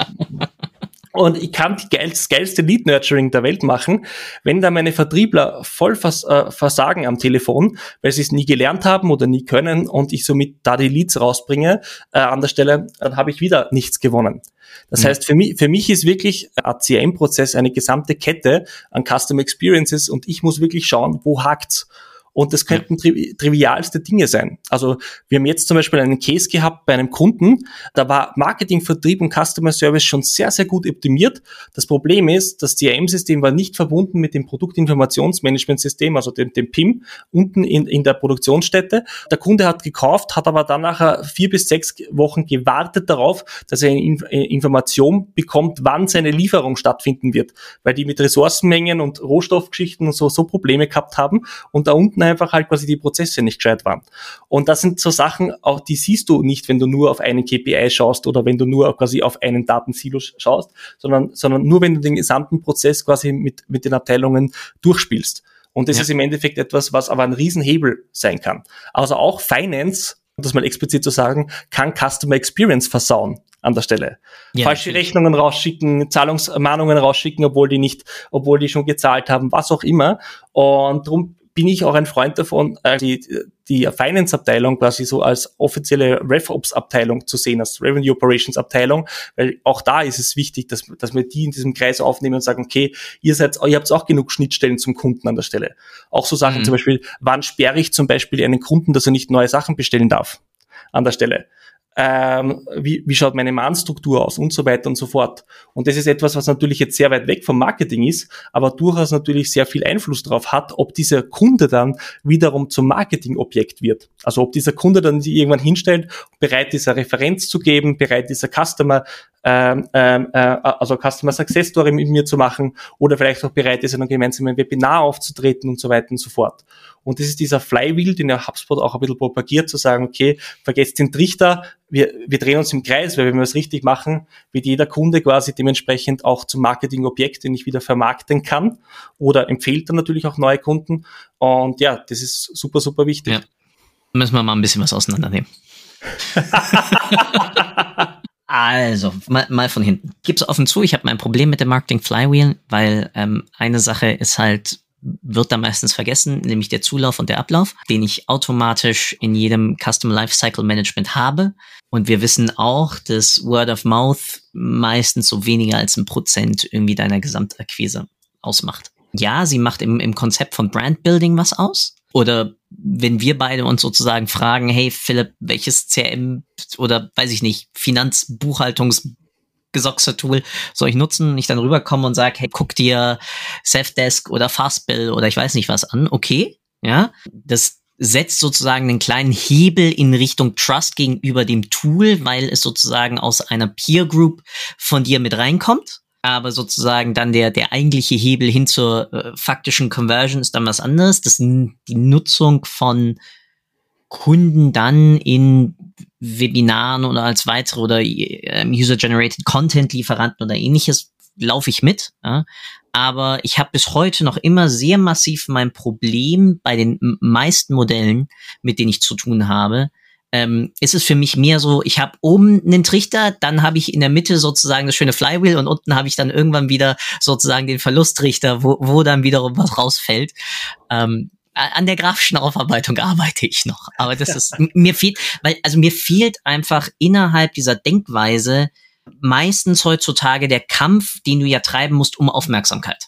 und ich kann die geilste, geilste Lead-Nurturing der Welt machen, wenn da meine Vertriebler voll vers äh, versagen am Telefon, weil sie es nie gelernt haben oder nie können und ich somit da die Leads rausbringe äh, an der Stelle, dann habe ich wieder nichts gewonnen. Das mhm. heißt, für mich, für mich ist wirklich ACM-Prozess eine gesamte Kette an Custom Experiences und ich muss wirklich schauen, wo hakt's. Und das könnten tri trivialste Dinge sein. Also wir haben jetzt zum Beispiel einen Case gehabt bei einem Kunden, da war Marketing, Vertrieb und Customer Service schon sehr, sehr gut optimiert. Das Problem ist, das CRM-System war nicht verbunden mit dem Produktinformationsmanagementsystem, also dem, dem PIM, unten in, in der Produktionsstätte. Der Kunde hat gekauft, hat aber dann nachher vier bis sechs Wochen gewartet darauf, dass er eine Information bekommt, wann seine Lieferung stattfinden wird, weil die mit Ressourcenmengen und Rohstoffgeschichten und so, so Probleme gehabt haben und da unten einfach halt quasi die Prozesse nicht gescheit waren. Und das sind so Sachen, auch die siehst du nicht, wenn du nur auf einen KPI schaust oder wenn du nur quasi auf einen Datensilo schaust, sondern, sondern nur wenn du den gesamten Prozess quasi mit, mit den Abteilungen durchspielst. Und das ja. ist im Endeffekt etwas, was aber ein Riesenhebel sein kann. Also auch Finance, um das mal explizit zu sagen, kann Customer Experience versauen an der Stelle. Ja, Falsche natürlich. Rechnungen rausschicken, Zahlungsmahnungen rausschicken, obwohl die nicht, obwohl die schon gezahlt haben, was auch immer. Und darum bin ich auch ein Freund davon, äh, die, die Finance-Abteilung quasi so als offizielle RevOps-Abteilung zu sehen, als Revenue Operations-Abteilung, weil auch da ist es wichtig, dass, dass wir die in diesem Kreis aufnehmen und sagen, okay, ihr seid, ihr habt auch genug Schnittstellen zum Kunden an der Stelle. Auch so Sachen mhm. zum Beispiel, wann sperre ich zum Beispiel einen Kunden, dass er nicht neue Sachen bestellen darf an der Stelle? Ähm, wie, wie schaut meine Mahnstruktur aus und so weiter und so fort. Und das ist etwas, was natürlich jetzt sehr weit weg vom Marketing ist, aber durchaus natürlich sehr viel Einfluss darauf hat, ob dieser Kunde dann wiederum zum Marketingobjekt wird. Also ob dieser Kunde dann irgendwann hinstellt, bereit ist, eine Referenz zu geben, bereit ist, Customer ähm, ähm, äh, also Customer Success Story mit mir zu machen oder vielleicht auch bereit ist, in einem gemeinsamen Webinar aufzutreten und so weiter und so fort. Und das ist dieser Flywheel, den der HubSpot auch ein bisschen propagiert, zu sagen, okay, vergesst den Trichter, wir, wir drehen uns im Kreis, weil wenn wir es richtig machen, wird jeder Kunde quasi dementsprechend auch zum Marketingobjekt, den ich wieder vermarkten kann oder empfiehlt dann natürlich auch neue Kunden. Und ja, das ist super, super wichtig. Ja. Müssen wir mal ein bisschen was auseinandernehmen. Also, mal, mal von hinten. Gib's offen zu, ich habe mein Problem mit dem Marketing Flywheel, weil ähm, eine Sache ist halt, wird da meistens vergessen, nämlich der Zulauf und der Ablauf, den ich automatisch in jedem Custom Lifecycle Management habe. Und wir wissen auch, dass Word of Mouth meistens so weniger als ein Prozent irgendwie deiner Gesamtakquise ausmacht. Ja, sie macht im, im Konzept von Brand Building was aus. Oder wenn wir beide uns sozusagen fragen, hey Philipp, welches CRM oder weiß ich nicht, Finanzbuchhaltungs Gesoxer-Tool soll ich nutzen? Und ich dann rüberkomme und sage, hey, guck dir Safdesk oder Fastbill oder ich weiß nicht was an. Okay, ja, das setzt sozusagen einen kleinen Hebel in Richtung Trust gegenüber dem Tool, weil es sozusagen aus einer Peer Group von dir mit reinkommt aber sozusagen dann der, der eigentliche Hebel hin zur äh, faktischen Conversion ist dann was anderes. Das die Nutzung von Kunden dann in Webinaren oder als weitere oder äh, User-Generated Content-Lieferanten oder ähnliches laufe ich mit. Ja? Aber ich habe bis heute noch immer sehr massiv mein Problem bei den meisten Modellen, mit denen ich zu tun habe, ähm, ist es für mich mehr so, ich habe oben einen Trichter, dann habe ich in der Mitte sozusagen das schöne Flywheel und unten habe ich dann irgendwann wieder sozusagen den Verlusttrichter, wo, wo dann wiederum was rausfällt. Ähm, an der grafischen Aufarbeitung arbeite ich noch, aber das ist mir fehlt, weil also mir fehlt einfach innerhalb dieser Denkweise meistens heutzutage der Kampf, den du ja treiben musst um Aufmerksamkeit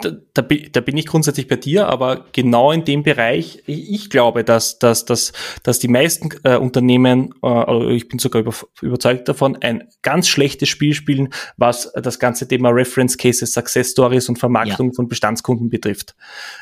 da, da, da bin ich grundsätzlich bei dir, aber genau in dem Bereich, ich glaube, dass, dass, dass, dass die meisten äh, Unternehmen, äh, also ich bin sogar über, überzeugt davon, ein ganz schlechtes Spiel spielen, was das ganze Thema Reference Cases, Success Stories und Vermarktung ja. von Bestandskunden betrifft.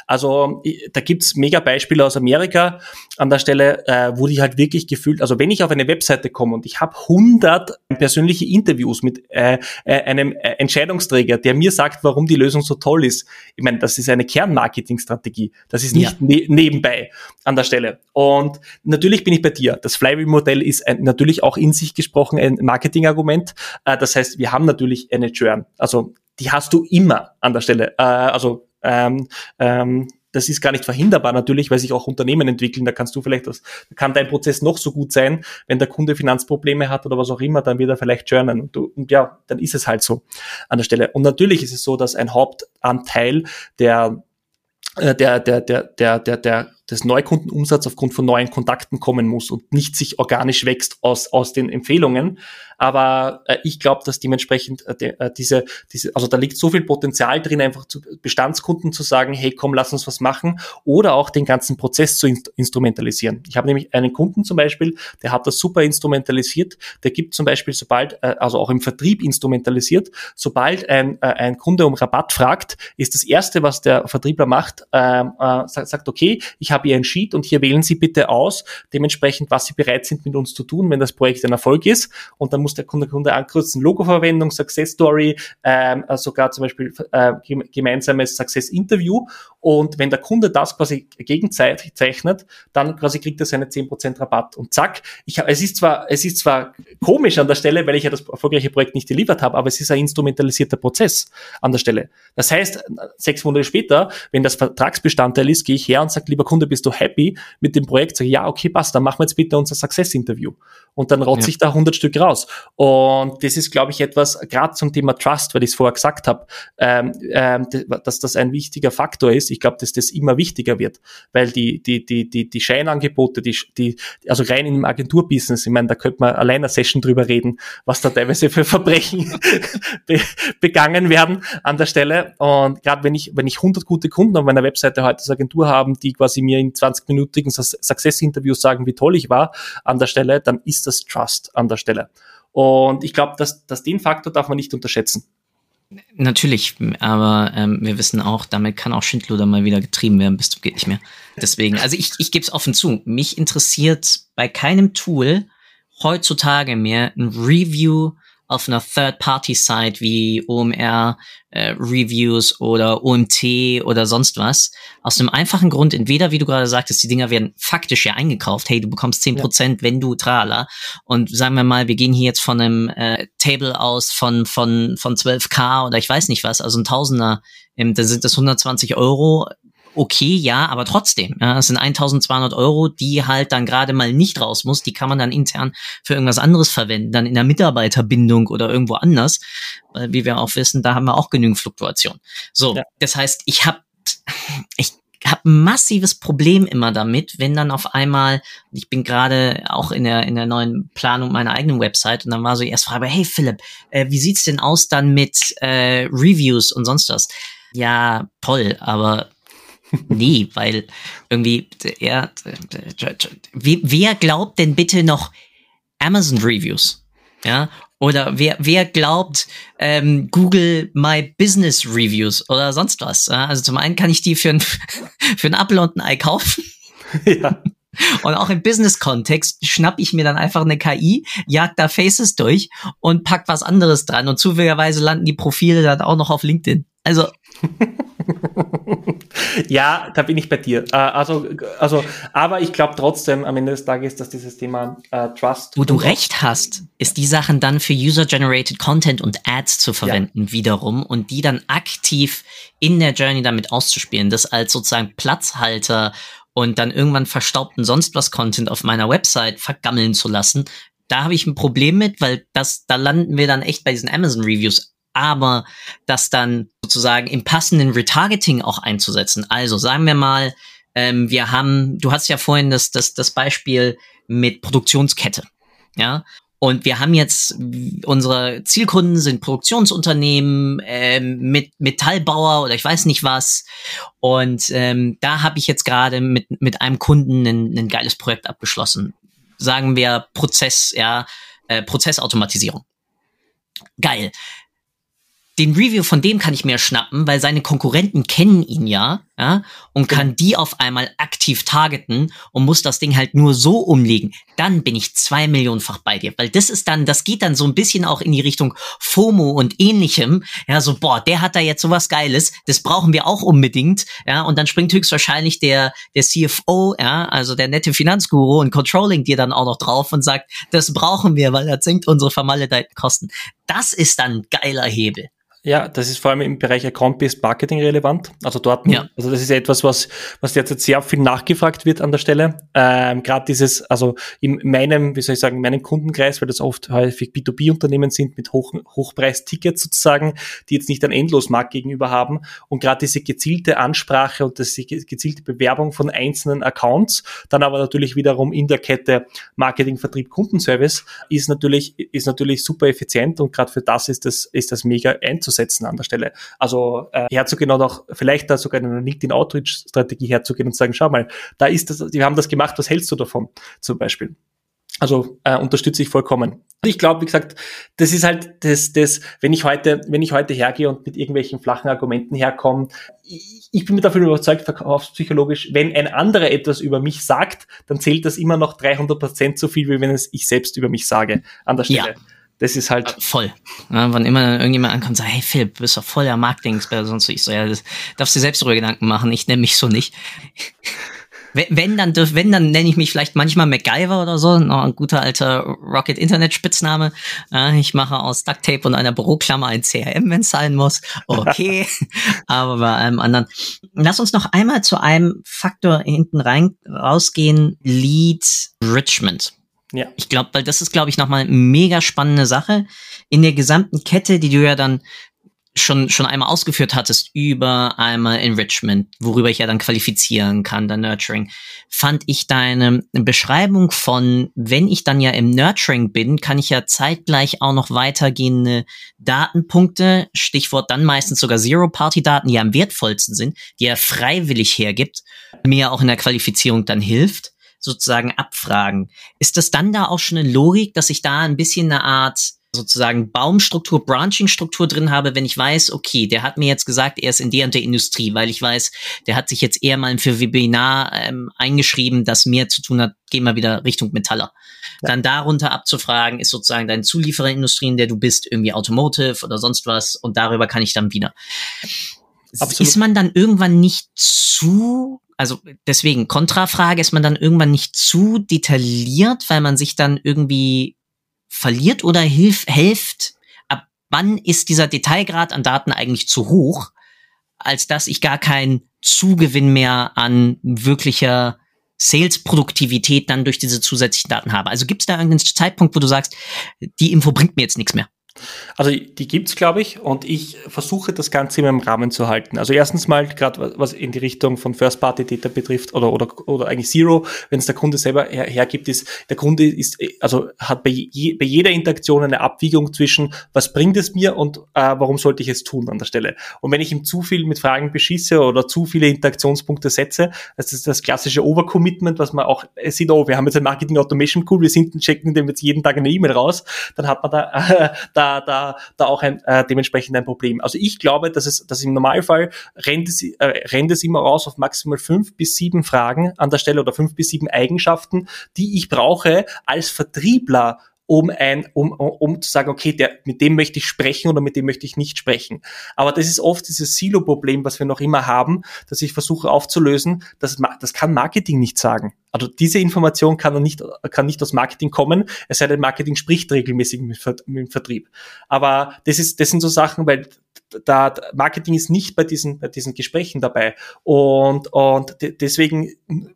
Also da gibt's mega Beispiele aus Amerika an der Stelle, äh, wo die halt wirklich gefühlt, also wenn ich auf eine Webseite komme und ich habe 100 persönliche Interviews mit äh, äh, einem äh, Entscheidungsträger, der mir sagt, warum die Lösung so toll ist, ich meine, das ist eine Kernmarketingstrategie. Das ist nicht ja. ne nebenbei an der Stelle. Und natürlich bin ich bei dir. Das Flywheel-Modell ist ein, natürlich auch in sich gesprochen ein Marketingargument. Äh, das heißt, wir haben natürlich eine Churn. Also die hast du immer an der Stelle. Äh, also ähm, ähm, das ist gar nicht verhinderbar natürlich, weil sich auch Unternehmen entwickeln. Da kannst du vielleicht, das kann dein Prozess noch so gut sein, wenn der Kunde Finanzprobleme hat oder was auch immer, dann wird er vielleicht churnen. Und, und ja, dann ist es halt so an der Stelle. Und natürlich ist es so, dass ein Hauptanteil der äh, der, der, der, der, der, der, des Neukundenumsatz aufgrund von neuen Kontakten kommen muss und nicht sich organisch wächst aus, aus den Empfehlungen. Aber äh, ich glaube, dass dementsprechend äh, de, äh, diese, diese, also da liegt so viel Potenzial drin, einfach zu Bestandskunden zu sagen, hey, komm, lass uns was machen oder auch den ganzen Prozess zu inst instrumentalisieren. Ich habe nämlich einen Kunden zum Beispiel, der hat das super instrumentalisiert. Der gibt zum Beispiel, sobald, äh, also auch im Vertrieb instrumentalisiert, sobald ein, äh, ein Kunde um Rabatt fragt, ist das erste, was der Vertriebler macht, äh, äh, sagt, sagt, okay, ich habe hier ein Sheet und hier wählen Sie bitte aus, dementsprechend, was Sie bereit sind mit uns zu tun, wenn das Projekt ein Erfolg ist. Und dann muss der Kunde, Kunde ankreuzen, Logo-Verwendung, Success Story, ähm, äh, sogar zum Beispiel äh, gemeinsames Success Interview. Und wenn der Kunde das quasi gegenzeichnet, dann quasi kriegt er seine 10% Rabatt. Und zack, ich, es ist zwar, es ist zwar komisch an der Stelle, weil ich ja das erfolgreiche Projekt nicht geliefert habe, aber es ist ein instrumentalisierter Prozess an der Stelle. Das heißt, sechs Monate später, wenn das Vertragsbestandteil ist, gehe ich her und sage, lieber Kunde, bist du happy mit dem Projekt? Sage, ja, okay, passt, dann machen wir jetzt bitte unser Success-Interview. Und dann rotze ja. ich da 100 Stück raus. Und das ist, glaube ich, etwas, gerade zum Thema Trust, weil ich es vorher gesagt habe, ähm, ähm, dass das ein wichtiger Faktor ist. Ich glaube, dass das immer wichtiger wird, weil die, die, die, die, die Scheinangebote, die, die, also rein im Agenturbusiness, ich meine, da könnte man allein eine Session drüber reden, was da teilweise für Verbrechen be begangen werden an der Stelle. Und gerade wenn ich, wenn ich 100 gute Kunden auf meiner Webseite heute als Agentur haben, die quasi mir mir in 20-minütigen Success-Interviews sagen, wie toll ich war an der Stelle, dann ist das Trust an der Stelle. Und ich glaube, dass, dass den Faktor darf man nicht unterschätzen. Natürlich, aber ähm, wir wissen auch, damit kann auch Schindluder mal wieder getrieben werden, bis geht nicht mehr. Deswegen, also ich, ich gebe es offen zu, mich interessiert bei keinem Tool heutzutage mehr ein Review auf einer Third-Party-Site wie OMR äh, Reviews oder OMT oder sonst was. Aus einem einfachen Grund, entweder, wie du gerade sagtest, die Dinger werden faktisch ja eingekauft. Hey, du bekommst zehn Prozent, ja. wenn du trala. Und sagen wir mal, wir gehen hier jetzt von einem äh, Table aus von, von, von 12k oder ich weiß nicht was, also ein Tausender, ähm, dann sind das 120 Euro okay, ja, aber trotzdem, ja, es sind 1200 Euro, die halt dann gerade mal nicht raus muss, die kann man dann intern für irgendwas anderes verwenden, dann in der Mitarbeiterbindung oder irgendwo anders, weil wie wir auch wissen, da haben wir auch genügend Fluktuation. So, ja. das heißt, ich habe ich habe ein massives Problem immer damit, wenn dann auf einmal, ich bin gerade auch in der in der neuen Planung meiner eigenen Website und dann war so die erste Frage, hey Philipp, äh, wie sieht's denn aus dann mit äh, Reviews und sonst was? Ja, toll, aber nee, weil irgendwie er, wer glaubt denn bitte noch Amazon Reviews? Ja, oder wer, wer glaubt ähm, Google My Business Reviews oder sonst was? Ja? Also zum einen kann ich die für ein, für ein Apple und ein Ei kaufen. Ja. Und auch im Business-Kontext schnapp ich mir dann einfach eine KI, jag da Faces durch und pack was anderes dran. Und zufälligerweise landen die Profile dann auch noch auf LinkedIn. Also. ja, da bin ich bei dir. Äh, also, also, aber ich glaube trotzdem am Ende des Tages, dass dieses Thema äh, Trust. Wo du recht hast, ist die Sachen dann für User-Generated Content und Ads zu verwenden ja. wiederum und die dann aktiv in der Journey damit auszuspielen. Das als sozusagen Platzhalter und dann irgendwann verstaubten sonst was Content auf meiner Website vergammeln zu lassen. Da habe ich ein Problem mit, weil das, da landen wir dann echt bei diesen Amazon Reviews aber das dann sozusagen im passenden Retargeting auch einzusetzen. Also sagen wir mal, ähm, wir haben, du hast ja vorhin das, das, das Beispiel mit Produktionskette, ja. Und wir haben jetzt, unsere Zielkunden sind Produktionsunternehmen, ähm, mit Metallbauer oder ich weiß nicht was. Und ähm, da habe ich jetzt gerade mit, mit einem Kunden ein, ein geiles Projekt abgeschlossen. Sagen wir Prozess, ja, äh, Prozessautomatisierung. Geil den Review von dem kann ich mir schnappen, weil seine Konkurrenten kennen ihn ja, ja, und kann die auf einmal aktiv targeten und muss das Ding halt nur so umlegen. Dann bin ich zwei Millionenfach bei dir, weil das ist dann, das geht dann so ein bisschen auch in die Richtung FOMO und ähnlichem. Ja, so, boah, der hat da jetzt sowas Geiles, das brauchen wir auch unbedingt, ja, und dann springt höchstwahrscheinlich der, der CFO, ja, also der nette Finanzguru und Controlling dir dann auch noch drauf und sagt, das brauchen wir, weil das senkt unsere vermaledeiten Kosten. Das ist dann geiler Hebel. Ja, das ist vor allem im Bereich Account-Based Marketing relevant. Also dort, ja. also das ist etwas, was, was derzeit sehr viel nachgefragt wird an der Stelle. Ähm, Gerade dieses, also in meinem, wie soll ich sagen, in meinem Kundenkreis, weil das oft häufig B2B-Unternehmen sind mit Hoch, Hochpreistickets sozusagen, die jetzt nicht einen Endlosmarkt gegenüber haben. Und gerade diese gezielte Ansprache und das gezielte Bewerbung von einzelnen Accounts, dann aber natürlich wiederum in der Kette Marketing, Vertrieb, Kundenservice, ist natürlich, ist natürlich super effizient und gerade für das ist das, ist das mega einzusetzen einzusetzen an der Stelle. Also äh, herzugehen und auch vielleicht da sogar in eine LinkedIn-Outreach-Strategie herzugehen und sagen, schau mal, da ist das, die haben das gemacht, was hältst du davon zum Beispiel? Also äh, unterstütze ich vollkommen. Ich glaube, wie gesagt, das ist halt das, das, wenn ich heute, wenn ich heute hergehe und mit irgendwelchen flachen Argumenten herkomme, ich, ich bin mir dafür überzeugt, verkaufspsychologisch, wenn ein anderer etwas über mich sagt, dann zählt das immer noch 300 Prozent so viel, wie wenn es ich selbst über mich sage an der Stelle. Ja. Das ist halt. Voll. Ja, wann immer irgendjemand ankommt und sagt, hey Philipp, du bist doch voll der Marketing-Experte, sonst ich so, ja, das darfst du selbst darüber Gedanken machen, ich nenne mich so nicht. Wenn, dann, wenn, dann nenne ich mich vielleicht manchmal MacGyver oder so, noch ein guter alter Rocket Internet Spitzname. Ich mache aus Duct Tape und einer Büroklammer ein CRM, wenn es sein muss. Okay. Aber bei allem anderen. Lass uns noch einmal zu einem Faktor hinten rein rausgehen. Lead Richmond. Ja. Ich glaube, weil das ist, glaube ich, nochmal mega spannende Sache. In der gesamten Kette, die du ja dann schon, schon einmal ausgeführt hattest über einmal Enrichment, worüber ich ja dann qualifizieren kann, dann Nurturing, fand ich deine Beschreibung von, wenn ich dann ja im Nurturing bin, kann ich ja zeitgleich auch noch weitergehende Datenpunkte, Stichwort dann meistens sogar Zero-Party-Daten, die am wertvollsten sind, die er freiwillig hergibt, mir auch in der Qualifizierung dann hilft, sozusagen abfragen. Ist das dann da auch schon eine Logik, dass ich da ein bisschen eine Art sozusagen Baumstruktur, Branching-Struktur drin habe, wenn ich weiß, okay, der hat mir jetzt gesagt, er ist in der und der Industrie, weil ich weiß, der hat sich jetzt eher mal für Webinar ähm, eingeschrieben, das mehr zu tun hat, geh mal wieder Richtung Metaller. Ja. Dann darunter abzufragen, ist sozusagen deine Zuliefererindustrie, in der du bist, irgendwie Automotive oder sonst was und darüber kann ich dann wieder. Absolut. Ist man dann irgendwann nicht zu also deswegen Kontrafrage, ist man dann irgendwann nicht zu detailliert, weil man sich dann irgendwie verliert oder hilf, hilft, ab wann ist dieser Detailgrad an Daten eigentlich zu hoch, als dass ich gar keinen Zugewinn mehr an wirklicher Sales-Produktivität dann durch diese zusätzlichen Daten habe. Also gibt es da irgendeinen Zeitpunkt, wo du sagst, die Info bringt mir jetzt nichts mehr? Also die gibt's, glaube ich, und ich versuche das Ganze immer im Rahmen zu halten. Also erstens mal, gerade was in die Richtung von First-Party-Data betrifft oder, oder, oder eigentlich Zero, wenn es der Kunde selber her, hergibt, ist, der Kunde ist, also hat bei, je, bei jeder Interaktion eine Abwiegung zwischen, was bringt es mir und äh, warum sollte ich es tun an der Stelle. Und wenn ich ihm zu viel mit Fragen beschieße oder zu viele Interaktionspunkte setze, das ist das klassische Overcommitment, was man auch sieht, oh, wir haben jetzt ein Marketing Automation Cool, wir sind checken dem jetzt jeden Tag eine E-Mail raus, dann hat man da, äh, da da, da, auch ein, äh, dementsprechend ein Problem. Also ich glaube, dass es, dass im Normalfall rennt es, äh, rennt es immer raus auf maximal fünf bis sieben Fragen an der Stelle oder fünf bis sieben Eigenschaften, die ich brauche als Vertriebler, um ein, um, um zu sagen, okay, der, mit dem möchte ich sprechen oder mit dem möchte ich nicht sprechen. Aber das ist oft dieses Silo-Problem, was wir noch immer haben, dass ich versuche aufzulösen. Das, das kann Marketing nicht sagen. Also diese Information kann nicht, kann nicht aus Marketing kommen, es sei denn, Marketing spricht regelmäßig mit, dem Vertrieb. Aber das ist, das sind so Sachen, weil da Marketing ist nicht bei diesen, bei diesen Gesprächen dabei. Und, und deswegen,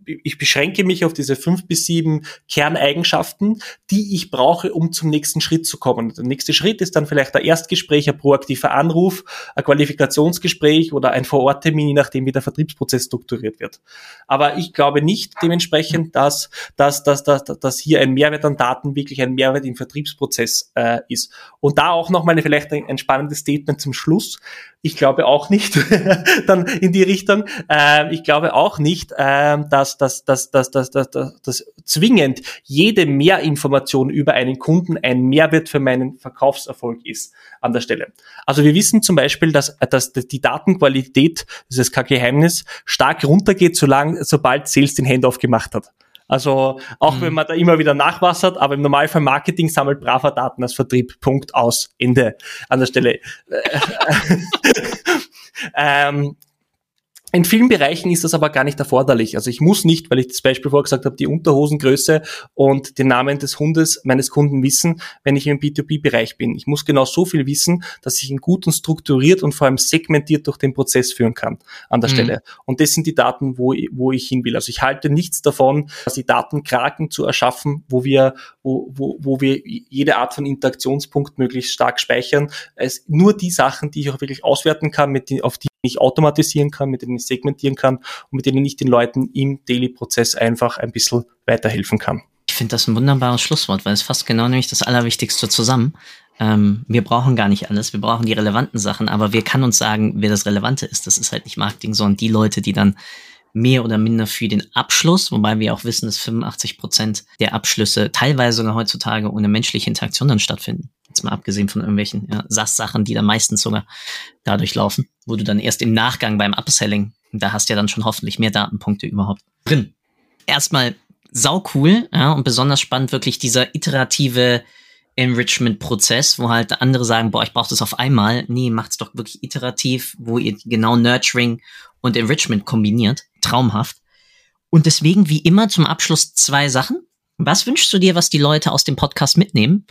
ich beschränke mich auf diese fünf bis sieben Kerneigenschaften, die ich brauche, um zum nächsten Schritt zu kommen. Der nächste Schritt ist dann vielleicht ein Erstgespräch, ein proaktiver Anruf, ein Qualifikationsgespräch oder ein Vororttermin, je nachdem, wie der Vertriebsprozess strukturiert wird. Aber ich glaube nicht dementsprechend, dass, dass, dass, dass, dass hier ein Mehrwert an Daten wirklich ein Mehrwert im Vertriebsprozess äh, ist. Und da auch nochmal vielleicht ein, ein spannendes Statement zum Schluss. Ich glaube auch nicht, dann in die Richtung. Ähm, ich glaube auch nicht, ähm, dass, dass, dass, dass, dass, dass, dass, dass zwingend jede Mehrinformation über einen Kunden ein Mehrwert für meinen Verkaufserfolg ist an der Stelle. Also wir wissen zum Beispiel, dass, dass die Datenqualität, das ist kein Geheimnis, stark runtergeht, solange, sobald Sales den Handoff gemacht hat. Also auch mhm. wenn man da immer wieder nachwassert, aber im Normalfall Marketing sammelt braver Daten als Vertrieb. Punkt aus. Ende an der Stelle. ähm, in vielen Bereichen ist das aber gar nicht erforderlich. Also ich muss nicht, weil ich das Beispiel vorgesagt habe, die Unterhosengröße und den Namen des Hundes meines Kunden wissen, wenn ich im B2B-Bereich bin. Ich muss genau so viel wissen, dass ich ihn gut und strukturiert und vor allem segmentiert durch den Prozess führen kann an der mhm. Stelle. Und das sind die Daten, wo, wo ich hin will. Also ich halte nichts davon, die Datenkraken zu erschaffen, wo wir, wo, wo, wo wir jede Art von Interaktionspunkt möglichst stark speichern. Es nur die Sachen, die ich auch wirklich auswerten kann, mit die, auf die ich automatisieren kann, mit denen ich segmentieren kann und mit denen ich den Leuten im Daily-Prozess einfach ein bisschen weiterhelfen kann. Ich finde das ein wunderbares Schlusswort, weil es fasst genau nämlich das Allerwichtigste zusammen. Ähm, wir brauchen gar nicht alles, wir brauchen die relevanten Sachen, aber wer kann uns sagen, wer das Relevante ist? Das ist halt nicht Marketing, sondern die Leute, die dann mehr oder minder für den Abschluss, wobei wir auch wissen, dass 85 Prozent der Abschlüsse teilweise sogar heutzutage ohne menschliche Interaktion dann stattfinden. Jetzt mal abgesehen von irgendwelchen ja, SAS-Sachen, die dann meistens sogar dadurch laufen, wo du dann erst im Nachgang beim Upselling, da hast du ja dann schon hoffentlich mehr Datenpunkte überhaupt drin. Erstmal sau cool ja, und besonders spannend wirklich dieser iterative Enrichment-Prozess, wo halt andere sagen, boah, ich brauche das auf einmal. Nee, macht's doch wirklich iterativ, wo ihr genau Nurturing und Enrichment kombiniert traumhaft. Und deswegen, wie immer, zum Abschluss zwei Sachen. Was wünschst du dir, was die Leute aus dem Podcast mitnehmen?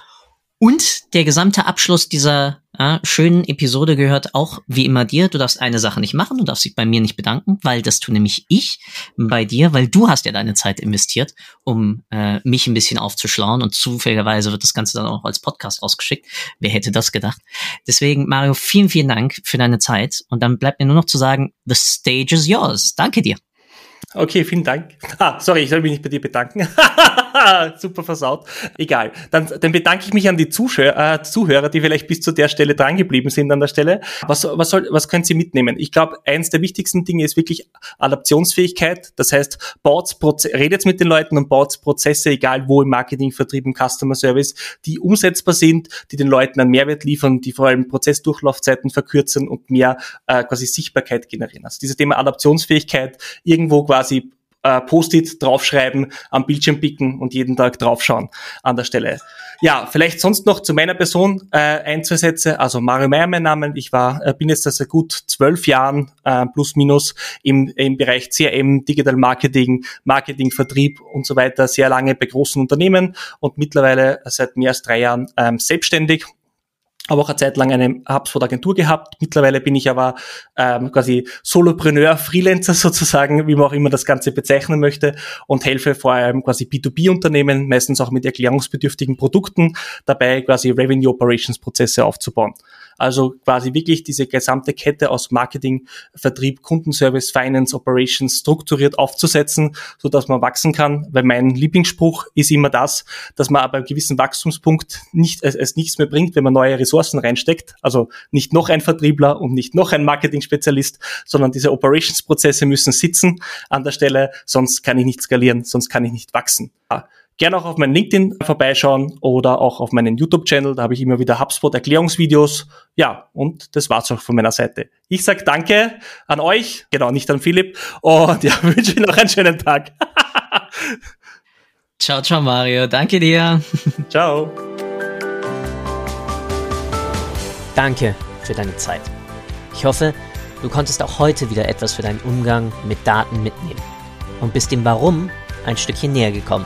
Und der gesamte Abschluss dieser äh, schönen Episode gehört auch wie immer dir. Du darfst eine Sache nicht machen, du darfst dich bei mir nicht bedanken, weil das tue nämlich ich bei dir, weil du hast ja deine Zeit investiert, um äh, mich ein bisschen aufzuschlauen und zufälligerweise wird das Ganze dann auch als Podcast rausgeschickt. Wer hätte das gedacht? Deswegen, Mario, vielen, vielen Dank für deine Zeit und dann bleibt mir nur noch zu sagen, the stage is yours. Danke dir. Okay, vielen Dank. Ah, sorry, ich soll mich nicht bei dir bedanken. Super versaut. Egal. Dann, dann bedanke ich mich an die Zuschauer, äh, Zuhörer, die vielleicht bis zu der Stelle drangeblieben sind an der Stelle. Was, was, soll, was können Sie mitnehmen? Ich glaube, eins der wichtigsten Dinge ist wirklich Adaptionsfähigkeit. Das heißt, baut redet mit den Leuten und baut Prozesse, egal wo im Marketing, Vertrieb, im Customer Service, die umsetzbar sind, die den Leuten einen Mehrwert liefern, die vor allem Prozessdurchlaufzeiten verkürzen und mehr äh, quasi Sichtbarkeit generieren. Also dieses Thema Adaptionsfähigkeit, irgendwo quasi äh, Post-it draufschreiben, am Bildschirm picken und jeden Tag draufschauen an der Stelle. Ja, vielleicht sonst noch zu meiner Person äh, ein, zwei Sätze. Also Mario Meyer mein Name. Ich war, äh, bin jetzt seit gut zwölf Jahren äh, plus minus im, im Bereich CRM, Digital Marketing, Marketing, Vertrieb und so weiter sehr lange bei großen Unternehmen und mittlerweile seit mehr als drei Jahren ähm, selbstständig aber auch eine Zeit lang eine HubSpot-Agentur gehabt. Mittlerweile bin ich aber ähm, quasi Solopreneur, Freelancer sozusagen, wie man auch immer das Ganze bezeichnen möchte und helfe vor allem quasi B2B-Unternehmen, meistens auch mit erklärungsbedürftigen Produkten, dabei quasi Revenue Operations Prozesse aufzubauen. Also quasi wirklich diese gesamte Kette aus Marketing, Vertrieb, Kundenservice, Finance, Operations strukturiert aufzusetzen, so dass man wachsen kann. Weil mein Lieblingsspruch ist immer das, dass man aber einen gewissen Wachstumspunkt nicht, es, es nichts mehr bringt, wenn man neue Ressourcen reinsteckt. Also nicht noch ein Vertriebler und nicht noch ein Marketing-Spezialist, sondern diese Operations-Prozesse müssen sitzen an der Stelle, sonst kann ich nicht skalieren, sonst kann ich nicht wachsen. Gerne auch auf meinen LinkedIn vorbeischauen oder auch auf meinen YouTube-Channel. Da habe ich immer wieder HubSpot-Erklärungsvideos. Ja, und das war's auch von meiner Seite. Ich sag Danke an euch, genau, nicht an Philipp. Und ja, wünsche Ihnen noch einen schönen Tag. ciao, ciao, Mario. Danke dir. ciao. Danke für deine Zeit. Ich hoffe, du konntest auch heute wieder etwas für deinen Umgang mit Daten mitnehmen und bist dem Warum ein Stückchen näher gekommen.